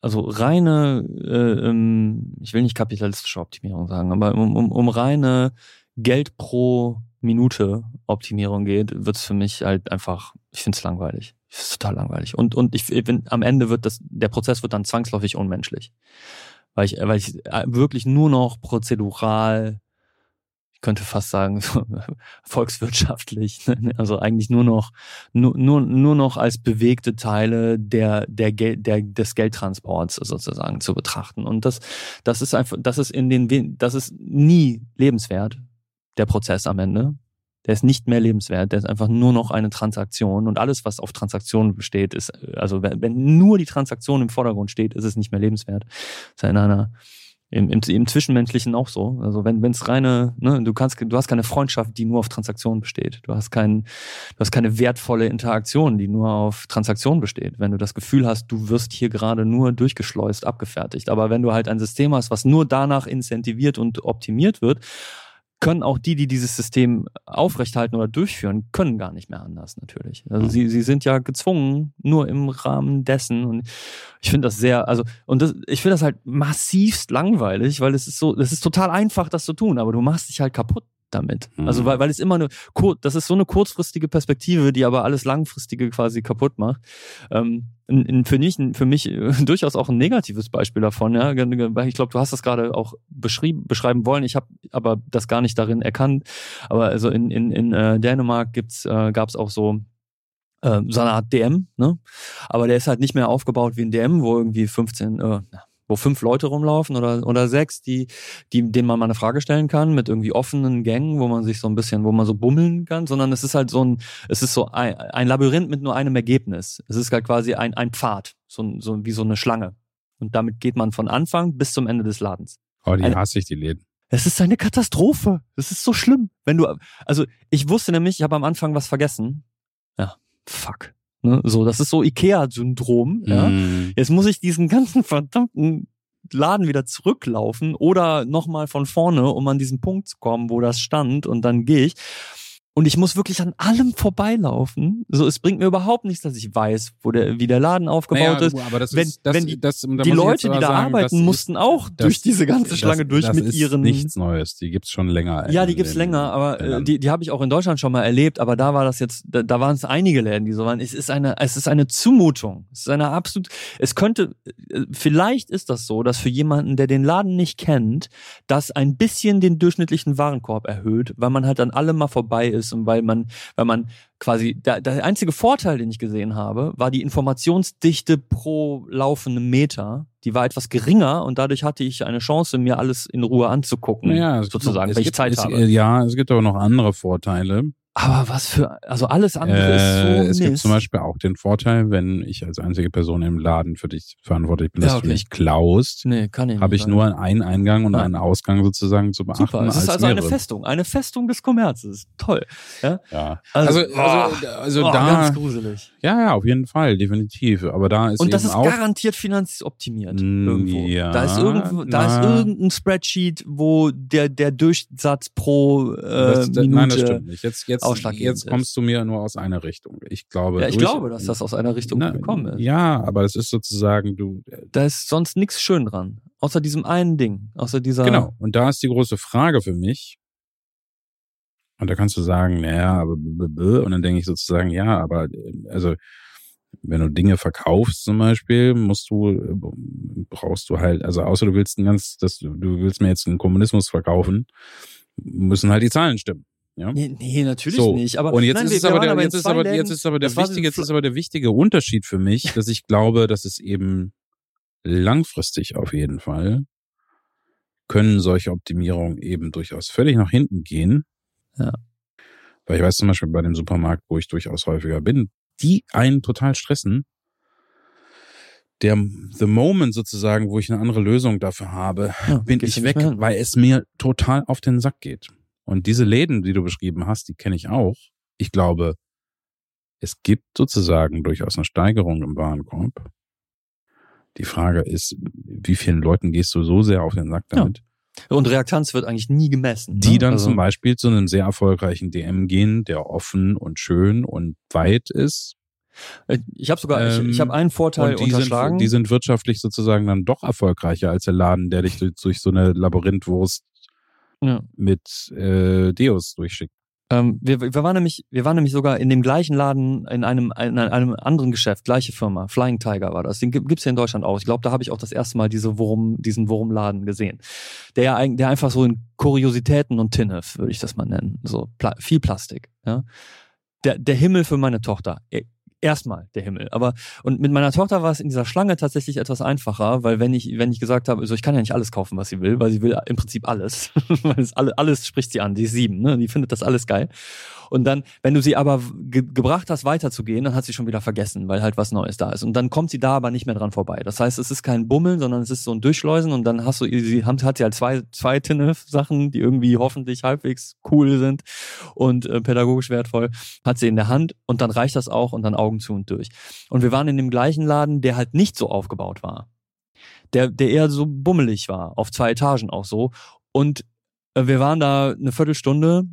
also reine, äh, ähm, ich will nicht kapitalistische Optimierung sagen, aber um, um, um reine Geld pro Minute Optimierung geht, wird es für mich halt einfach, ich finde es langweilig. Ich finde es total langweilig. Und, und ich bin, am Ende wird das, der Prozess wird dann zwangsläufig unmenschlich. Weil ich, weil ich äh, wirklich nur noch prozedural ich könnte fast sagen, *laughs* volkswirtschaftlich, ne? also eigentlich nur noch, nur, nur, nur noch als bewegte Teile der, der, Gel der, des Geldtransports sozusagen zu betrachten. Und das, das ist einfach, das ist in den, das ist nie lebenswert, der Prozess am Ende. Der ist nicht mehr lebenswert, der ist einfach nur noch eine Transaktion und alles, was auf Transaktionen besteht, ist, also wenn, nur die Transaktion im Vordergrund steht, ist es nicht mehr lebenswert. Das ist in einer, im, im, im Zwischenmenschlichen auch so. Also wenn es reine, ne, du kannst, du hast keine Freundschaft, die nur auf Transaktionen besteht. Du hast kein, du hast keine wertvolle Interaktion, die nur auf Transaktionen besteht. Wenn du das Gefühl hast, du wirst hier gerade nur durchgeschleust, abgefertigt. Aber wenn du halt ein System hast, was nur danach incentiviert und optimiert wird, können auch die, die dieses System aufrechthalten oder durchführen, können gar nicht mehr anders natürlich. Also sie, sie sind ja gezwungen, nur im Rahmen dessen. Und ich finde das sehr, also, und das, ich finde das halt massivst langweilig, weil es ist so, es ist total einfach, das zu tun, aber du machst dich halt kaputt damit. Mhm. Also weil, weil es immer eine, das ist so eine kurzfristige Perspektive, die aber alles langfristige quasi kaputt macht. Ähm, in, für mich, für mich *laughs* durchaus auch ein negatives Beispiel davon. Ja, ich glaube, du hast das gerade auch beschrieben, beschreiben wollen. Ich habe aber das gar nicht darin erkannt. Aber also in in, in äh, Dänemark gibt's äh, gab es auch so äh, so eine Art DM, ne? Aber der ist halt nicht mehr aufgebaut wie ein DM, wo irgendwie 15, äh, wo fünf Leute rumlaufen oder, oder sechs, die, die, denen man mal eine Frage stellen kann, mit irgendwie offenen Gängen, wo man sich so ein bisschen, wo man so bummeln kann, sondern es ist halt so ein, es ist so ein, ein Labyrinth mit nur einem Ergebnis. Es ist halt quasi ein, ein Pfad, so, so wie so eine Schlange. Und damit geht man von Anfang bis zum Ende des Ladens. Oh, die hasse ich, die Läden. Es ist eine Katastrophe. Das ist so schlimm. Wenn du, also ich wusste nämlich, ich habe am Anfang was vergessen. Ja, fuck. Ne? So, das ist so Ikea-Syndrom. Ja? Mm. Jetzt muss ich diesen ganzen *laughs* verdammten Laden wieder zurücklaufen oder nochmal von vorne, um an diesen Punkt zu kommen, wo das stand und dann gehe ich. Und ich muss wirklich an allem vorbeilaufen. So, es bringt mir überhaupt nichts, dass ich weiß, wo der, wie der Laden aufgebaut naja, ist. Aber das wenn, ist, das, wenn die, das, da die Leute, die da sagen, arbeiten, mussten auch das, durch diese ganze Schlange durch das mit ist ihren. Nichts Neues. Die gibt's schon länger. Ja, die gibt's länger, aber äh, die, die habe ich auch in Deutschland schon mal erlebt. Aber da war das jetzt, da, da waren es einige Läden, die so waren. Es ist eine, es ist eine Zumutung. Es ist eine absolut. Es könnte, äh, vielleicht ist das so, dass für jemanden, der den Laden nicht kennt, das ein bisschen den durchschnittlichen Warenkorb erhöht, weil man halt an allem mal vorbei ist und weil man weil man quasi, der, der einzige Vorteil, den ich gesehen habe, war die Informationsdichte pro laufende Meter. Die war etwas geringer und dadurch hatte ich eine Chance, mir alles in Ruhe anzugucken, ja, sozusagen, wenn ich Zeit es, habe. Ja, es gibt aber noch andere Vorteile. Aber was für, also alles andere Äh, ist so es gibt Mist. zum Beispiel auch den Vorteil, wenn ich als einzige Person im Laden für dich verantwortlich bin, dass Ja, du okay. nicht klaust, Nee, kann ich habe ich nur einen Eingang und Ja. einen Ausgang sozusagen zu beachten. Super, es ist als also eine mehrere. Festung, eine Festung des Kommerzes. Toll. Ja. Also, Also, also, also oh, da, ganz gruselig. ja, ja, auf jeden Fall, definitiv. Aber da ist Und das ist auch, garantiert finanzoptimiert. Irgendwo. ja, da, ist irgendwo, da ist na. irgendein Spreadsheet, wo der, der Durchsatz pro äh, das, das, Minute. nein, das stimmt nicht. Jetzt, jetzt, ausschlaggebend jetzt kommst du mir nur aus einer Richtung. Ich glaube, Ja, ich durch- glaube, dass das aus einer Richtung Na, gekommen ist. Ja, aber es ist sozusagen, du, Da ist sonst nichts schön dran. Außer diesem einen Ding. Außer dieser. Genau. Und da ist die große Frage für mich. Und da kannst du sagen, naja, aber und dann denke ich sozusagen, ja, aber äh, also wenn du Dinge verkaufst zum Beispiel, musst du, äh, brauchst du halt, also außer du willst ein ganz, das, du willst mir jetzt einen Kommunismus verkaufen, müssen halt die Zahlen stimmen. Ja? Nee, nee natürlich So. nicht. Aber und jetzt nein, ist es aber der, in jetzt ist aber, jetzt ist aber der wichtige, jetzt ist aber der wichtige Unterschied für mich, dass ich glaube, dass es eben langfristig auf jeden Fall können solche Optimierungen eben durchaus völlig nach hinten gehen. Ja. Weil ich weiß zum Beispiel bei dem Supermarkt, wo ich durchaus häufiger bin, die einen total stressen. Der the moment sozusagen, wo ich eine andere Lösung dafür habe, Ja, bin ich weg, weil es mir total auf den Sack geht. Und diese Läden, die du beschrieben hast, die kenne ich auch. Ich glaube, es gibt sozusagen durchaus eine Steigerung im Warenkorb. Die Frage ist, wie vielen Leuten gehst du so sehr auf den Sack Ja. damit, Und Reaktanz wird eigentlich nie gemessen. die ne? dann also, zum Beispiel zu einem sehr erfolgreichen DM gehen, der offen und schön und weit ist. Äh, Ich habe sogar, ich, Ähm, ich habe einen Vorteil die unterschlagen. sind, die sind wirtschaftlich sozusagen dann doch erfolgreicher als der Laden, der dich durch, durch so eine Labyrinthwurst ja. mit äh, Deos durchschickt. Ähm, wir, wir waren nämlich, wir waren nämlich sogar in dem gleichen Laden in einem, in einem anderen Geschäft, gleiche Firma, Flying Tiger war das. Den gibt- gibt's hier in Deutschland auch. Ich glaube, da habe ich auch das erste Mal diese Wurm, diesen Wurmladen gesehen. Der ja der einfach so in Kuriositäten und Tinnef, würde ich das mal nennen. So Pla viel Plastik. Ja. Der, der Himmel für meine Tochter. Erstmal der Himmel. Aber und mit meiner Tochter war es in dieser Schlange tatsächlich etwas einfacher, weil wenn ich, wenn ich gesagt habe, also ich kann ja nicht alles kaufen, was sie will, weil sie will im Prinzip alles. *laughs* weil es alle, alles spricht sie an, die ist sieben, ne? Die findet das alles geil. Und dann, wenn du sie aber ge gebracht hast, weiterzugehen, dann hat sie schon wieder vergessen, weil halt was Neues da ist. Und dann kommt sie da aber nicht mehr dran vorbei. Das heißt, es ist kein Bummeln, sondern es ist so ein Durchschleusen und dann hast du, sie hat, hat sie halt zwei, zwei Tinnef-Sachen, die irgendwie hoffentlich halbwegs cool sind und äh, pädagogisch wertvoll, hat sie in der Hand und dann reicht das auch und dann Augen zu und durch. Und wir waren in dem gleichen Laden, der halt nicht so aufgebaut war. Der, der eher so bummelig war, auf zwei Etagen auch so. Und äh, wir waren da eine Viertelstunde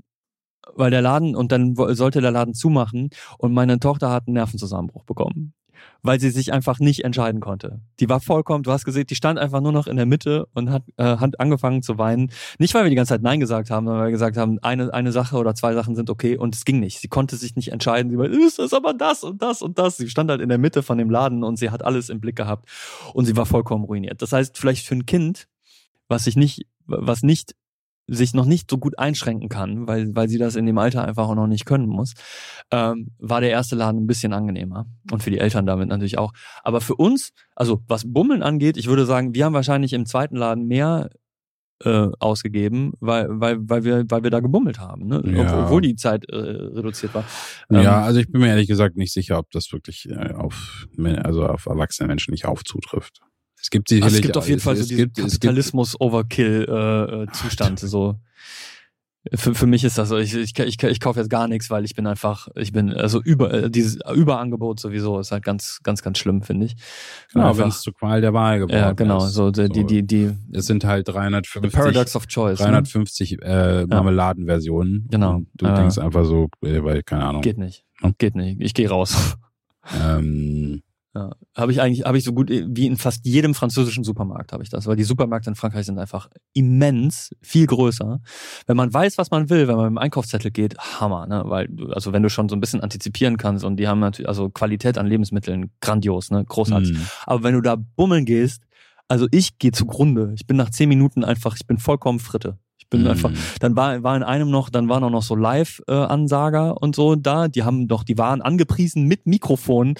weil der Laden und dann sollte der Laden zumachen und meine Tochter hat einen Nervenzusammenbruch bekommen, weil sie sich einfach nicht entscheiden konnte. Die war vollkommen, du hast gesehen, die stand einfach nur noch in der Mitte und hat, äh, hat angefangen zu weinen. Nicht, weil wir die ganze Zeit Nein gesagt haben, sondern weil wir gesagt haben, eine, eine Sache oder zwei Sachen sind okay und es ging nicht. Sie konnte sich nicht entscheiden. Sie war, ist das aber das und das und das. Sie stand halt in der Mitte von dem Laden und sie hat alles im Blick gehabt und sie war vollkommen ruiniert. Das heißt, vielleicht für ein Kind, was sich nicht, was nicht sich noch nicht so gut einschränken kann, weil, weil sie das in dem Alter einfach auch noch nicht können muss, ähm, war der erste Laden ein bisschen angenehmer. Und für die Eltern damit natürlich auch. Aber für uns, also was Bummeln angeht, ich würde sagen, wir haben wahrscheinlich im zweiten Laden mehr äh, ausgegeben, weil, weil, weil, wir, weil wir da gebummelt haben, ne? Ja. obwohl die Zeit äh, reduziert war. Ja, Ähm, also ich bin mir ehrlich gesagt nicht sicher, ob das wirklich äh, auf, also auf erwachsene Menschen nicht aufzutrifft. Es gibt sicherlich. also es gibt auf jeden Fall so es diesen gibt, es gibt, Kapitalismus-Overkill-Zustand. so. Für, für mich ist das so, ich, ich, ich, ich kaufe jetzt gar nichts, weil ich bin einfach, ich bin, also über, äh, dieses Überangebot sowieso ist halt ganz, ganz, ganz schlimm, finde ich. genau, wenn es zur Qual der Wahl geworden ja, genau, ist. so, die, die, die, Es sind halt the 350, Paradox of Choice. Ne? 350 äh, Marmeladenversionen. Genau. Und du Äh, denkst einfach so, äh, weil, keine Ahnung. Geht nicht. Hm? Geht nicht. Ich gehe raus. Ähm, Ja. Habe ich eigentlich, habe ich so gut wie in fast jedem französischen Supermarkt habe ich das, weil die Supermärkte in Frankreich sind einfach immens viel größer. Wenn man weiß, was man will, wenn man mit dem Einkaufszettel geht, Hammer, ne? Weil, also wenn du schon so ein bisschen antizipieren kannst und die haben natürlich, also Qualität an Lebensmitteln, grandios, ne? Großartig. mh. Aber wenn du da bummeln gehst, also ich gehe zugrunde. Ich bin nach zehn Minuten einfach, ich bin vollkommen Fritte. Ich bin Mhm. einfach, dann war, war in einem noch, dann waren auch noch so Live-Ansager und so da. Die haben doch, die waren angepriesen mit Mikrofon.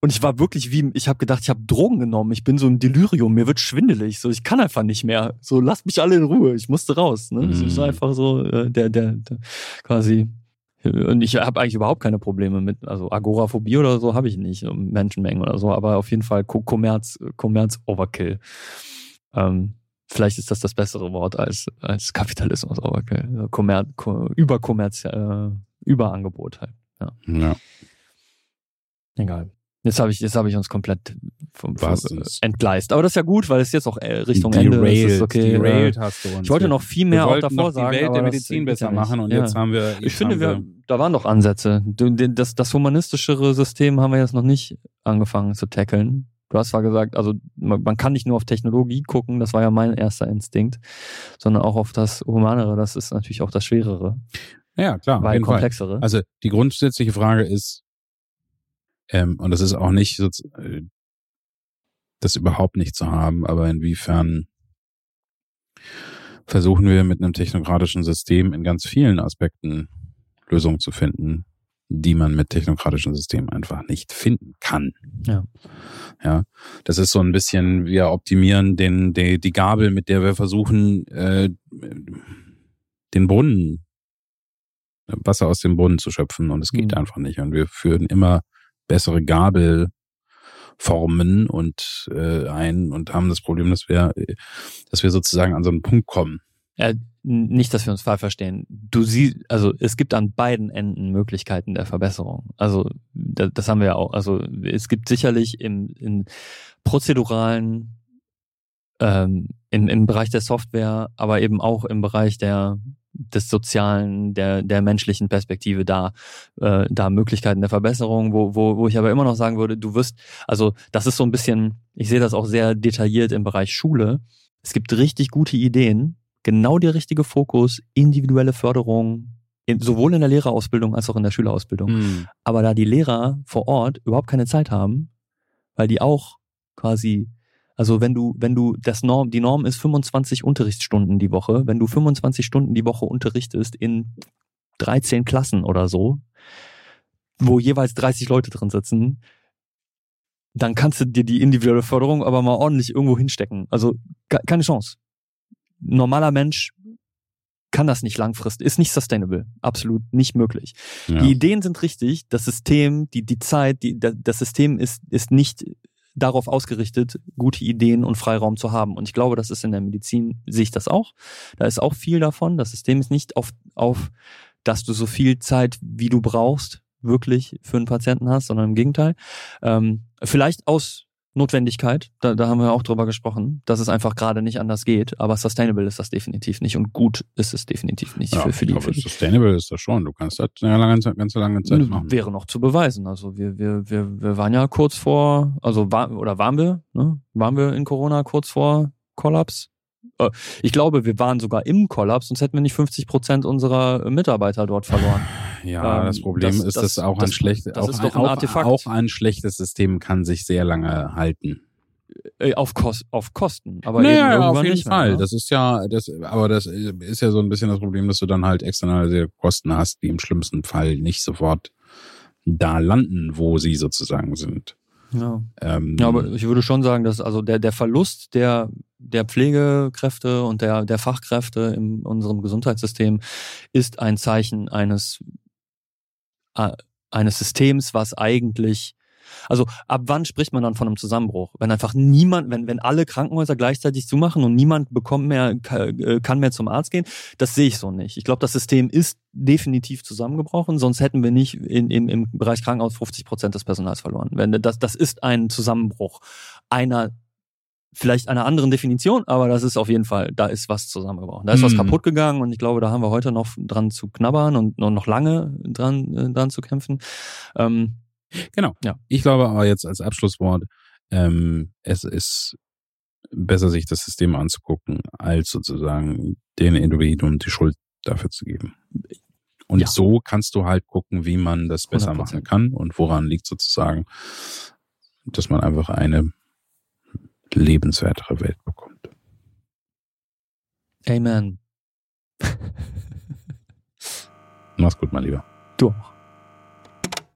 Und ich war wirklich wie, ich habe gedacht, ich habe Drogen genommen. Ich bin so im Delirium. Mir wird schwindelig. So, ich kann einfach nicht mehr. So, lasst mich alle in Ruhe. Ich musste raus. Ne? Es ist Mhm. einfach so, äh, der, der, der, quasi Und ich habe eigentlich überhaupt keine Probleme mit, also Agoraphobie oder so habe ich nicht, Menschenmengen oder so, aber auf jeden Fall Kommerz, Kommerz Overkill. Ähm, vielleicht ist das das bessere Wort als, als Kapitalismus Overkill. Kommerz, Überkommerz, äh, Überangebot halt. Ja. ja. Egal. Jetzt habe ich, jetzt habe ich uns komplett vom, vom entgleist. Aber das ist ja gut, weil es jetzt auch äh, Richtung Derailed, Ende ist. Okay. Derailed hast du uns. Ich wollte noch viel mehr auch davor noch sagen. die Welt der Medizin besser machen und ja. jetzt haben wir. Jetzt ich finde, wir, da waren doch Ansätze. Das, das humanistischere System haben wir jetzt noch nicht angefangen zu tackeln. Du hast zwar gesagt, also man, man kann nicht nur auf Technologie gucken, das war ja mein erster Instinkt, sondern auch auf das Humanere, das ist natürlich auch das Schwerere. Ja, klar. Weil komplexere. Fall. Also die grundsätzliche Frage ist, ähm, und das ist auch nicht so, äh, das überhaupt nicht zu haben, aber inwiefern versuchen wir mit einem technokratischen System in ganz vielen Aspekten Lösungen zu finden, die man mit technokratischen Systemen einfach nicht finden kann. Ja. Ja. Das ist so ein bisschen, wir optimieren den, die, die Gabel, mit der wir versuchen, äh, den Brunnen, Wasser aus dem Brunnen zu schöpfen und es geht mhm. einfach nicht. Und wir führen immer bessere Gabelformen und äh, ein und haben das Problem, dass wir, dass wir sozusagen an so einen Punkt kommen. Ja, nicht, dass wir uns falsch verstehen. Du siehst, also es gibt an beiden Enden Möglichkeiten der Verbesserung. Also das, das haben wir ja auch. Also es gibt sicherlich im, in prozeduralen ähm, im, im Bereich der Software, aber eben auch im Bereich der des sozialen, der, der menschlichen Perspektive da, äh, da Möglichkeiten der Verbesserung, wo, wo, wo ich aber immer noch sagen würde, du wirst, also das ist so ein bisschen, ich sehe das auch sehr detailliert im Bereich Schule. Es gibt richtig gute Ideen, genau der richtige Fokus, individuelle Förderung, in, sowohl in der Lehrerausbildung als auch in der Schülerausbildung. Mhm. Aber da die Lehrer vor Ort überhaupt keine Zeit haben, weil die auch quasi also wenn du, wenn du das Norm, die Norm ist 25 Unterrichtsstunden die Woche, wenn du 25 Stunden die Woche unterrichtest in 13 Klassen oder so, wo jeweils 30 Leute drin sitzen, dann kannst du dir die individuelle Förderung aber mal ordentlich irgendwo hinstecken. Also keine Chance. Normaler Mensch kann das nicht langfristig, ist nicht sustainable, absolut nicht möglich. Ja. Die Ideen sind richtig, das System, die, die Zeit, die, das System ist, ist nicht darauf ausgerichtet, gute Ideen und Freiraum zu haben. Und ich glaube, das ist in der Medizin, sehe ich das auch. Da ist auch viel davon. Das System ist nicht auf, auf dass du so viel Zeit, wie du brauchst, wirklich für einen Patienten hast, sondern im Gegenteil. Ähm, vielleicht aus Notwendigkeit, da, da haben wir auch drüber gesprochen, dass es einfach gerade nicht anders geht, aber sustainable ist das definitiv nicht und gut ist es definitiv nicht ja, für, für die. Aber sustainable ist das schon, du kannst das eine lange, ganz lange Zeit machen. Wäre noch zu beweisen, also wir, wir, wir, wir waren ja kurz vor, also war, oder waren wir, ne? waren wir in Corona kurz vor Kollaps? Äh, ich glaube, wir waren sogar im Kollaps, sonst hätten wir nicht 50 Prozent unserer Mitarbeiter dort verloren. *laughs* Ja, ähm, das Problem das, ist, dass das, auch ein schlechtes, auch, ein, auch, auch ein schlechtes System kann sich sehr lange halten. Äh, auf, Kost, auf Kosten, aber naja, eben auf jeden nicht Fall. Mehr, ne? Das ist ja, das, aber das ist ja so ein bisschen das Problem, dass du dann halt externalisierte Kosten hast, die im schlimmsten Fall nicht sofort da landen, wo sie sozusagen sind. Ja. Ähm, ja, aber ich würde schon sagen, dass also der, der Verlust der, der Pflegekräfte und der, der Fachkräfte in unserem Gesundheitssystem ist ein Zeichen eines, eines Systems, was eigentlich also ab wann spricht man dann von einem Zusammenbruch? Wenn einfach niemand, wenn, wenn alle Krankenhäuser gleichzeitig zumachen und niemand bekommt mehr, äh, kann mehr zum Arzt gehen, das sehe ich so nicht. Ich glaube, das System ist definitiv zusammengebrochen, sonst hätten wir nicht in, im, im Bereich Krankenhaus 50 Prozent des Personals verloren. Wenn das, das ist ein Zusammenbruch einer vielleicht einer anderen Definition, aber das ist auf jeden Fall, da ist was zusammengebrochen. Da ist was mhm. kaputt gegangen und ich glaube, da haben wir heute noch dran zu knabbern und noch lange dran, äh, dran zu kämpfen. Ähm, Genau. Ja. Ich glaube aber jetzt als Abschlusswort, ähm, es ist besser, sich das System anzugucken, als sozusagen den Individuen die Schuld dafür zu geben. Und ja. so kannst du halt gucken, wie man das besser 100%. machen kann und woran liegt sozusagen, dass man einfach eine lebenswertere Welt bekommt. Amen. Mach's gut, mein Lieber. Du auch.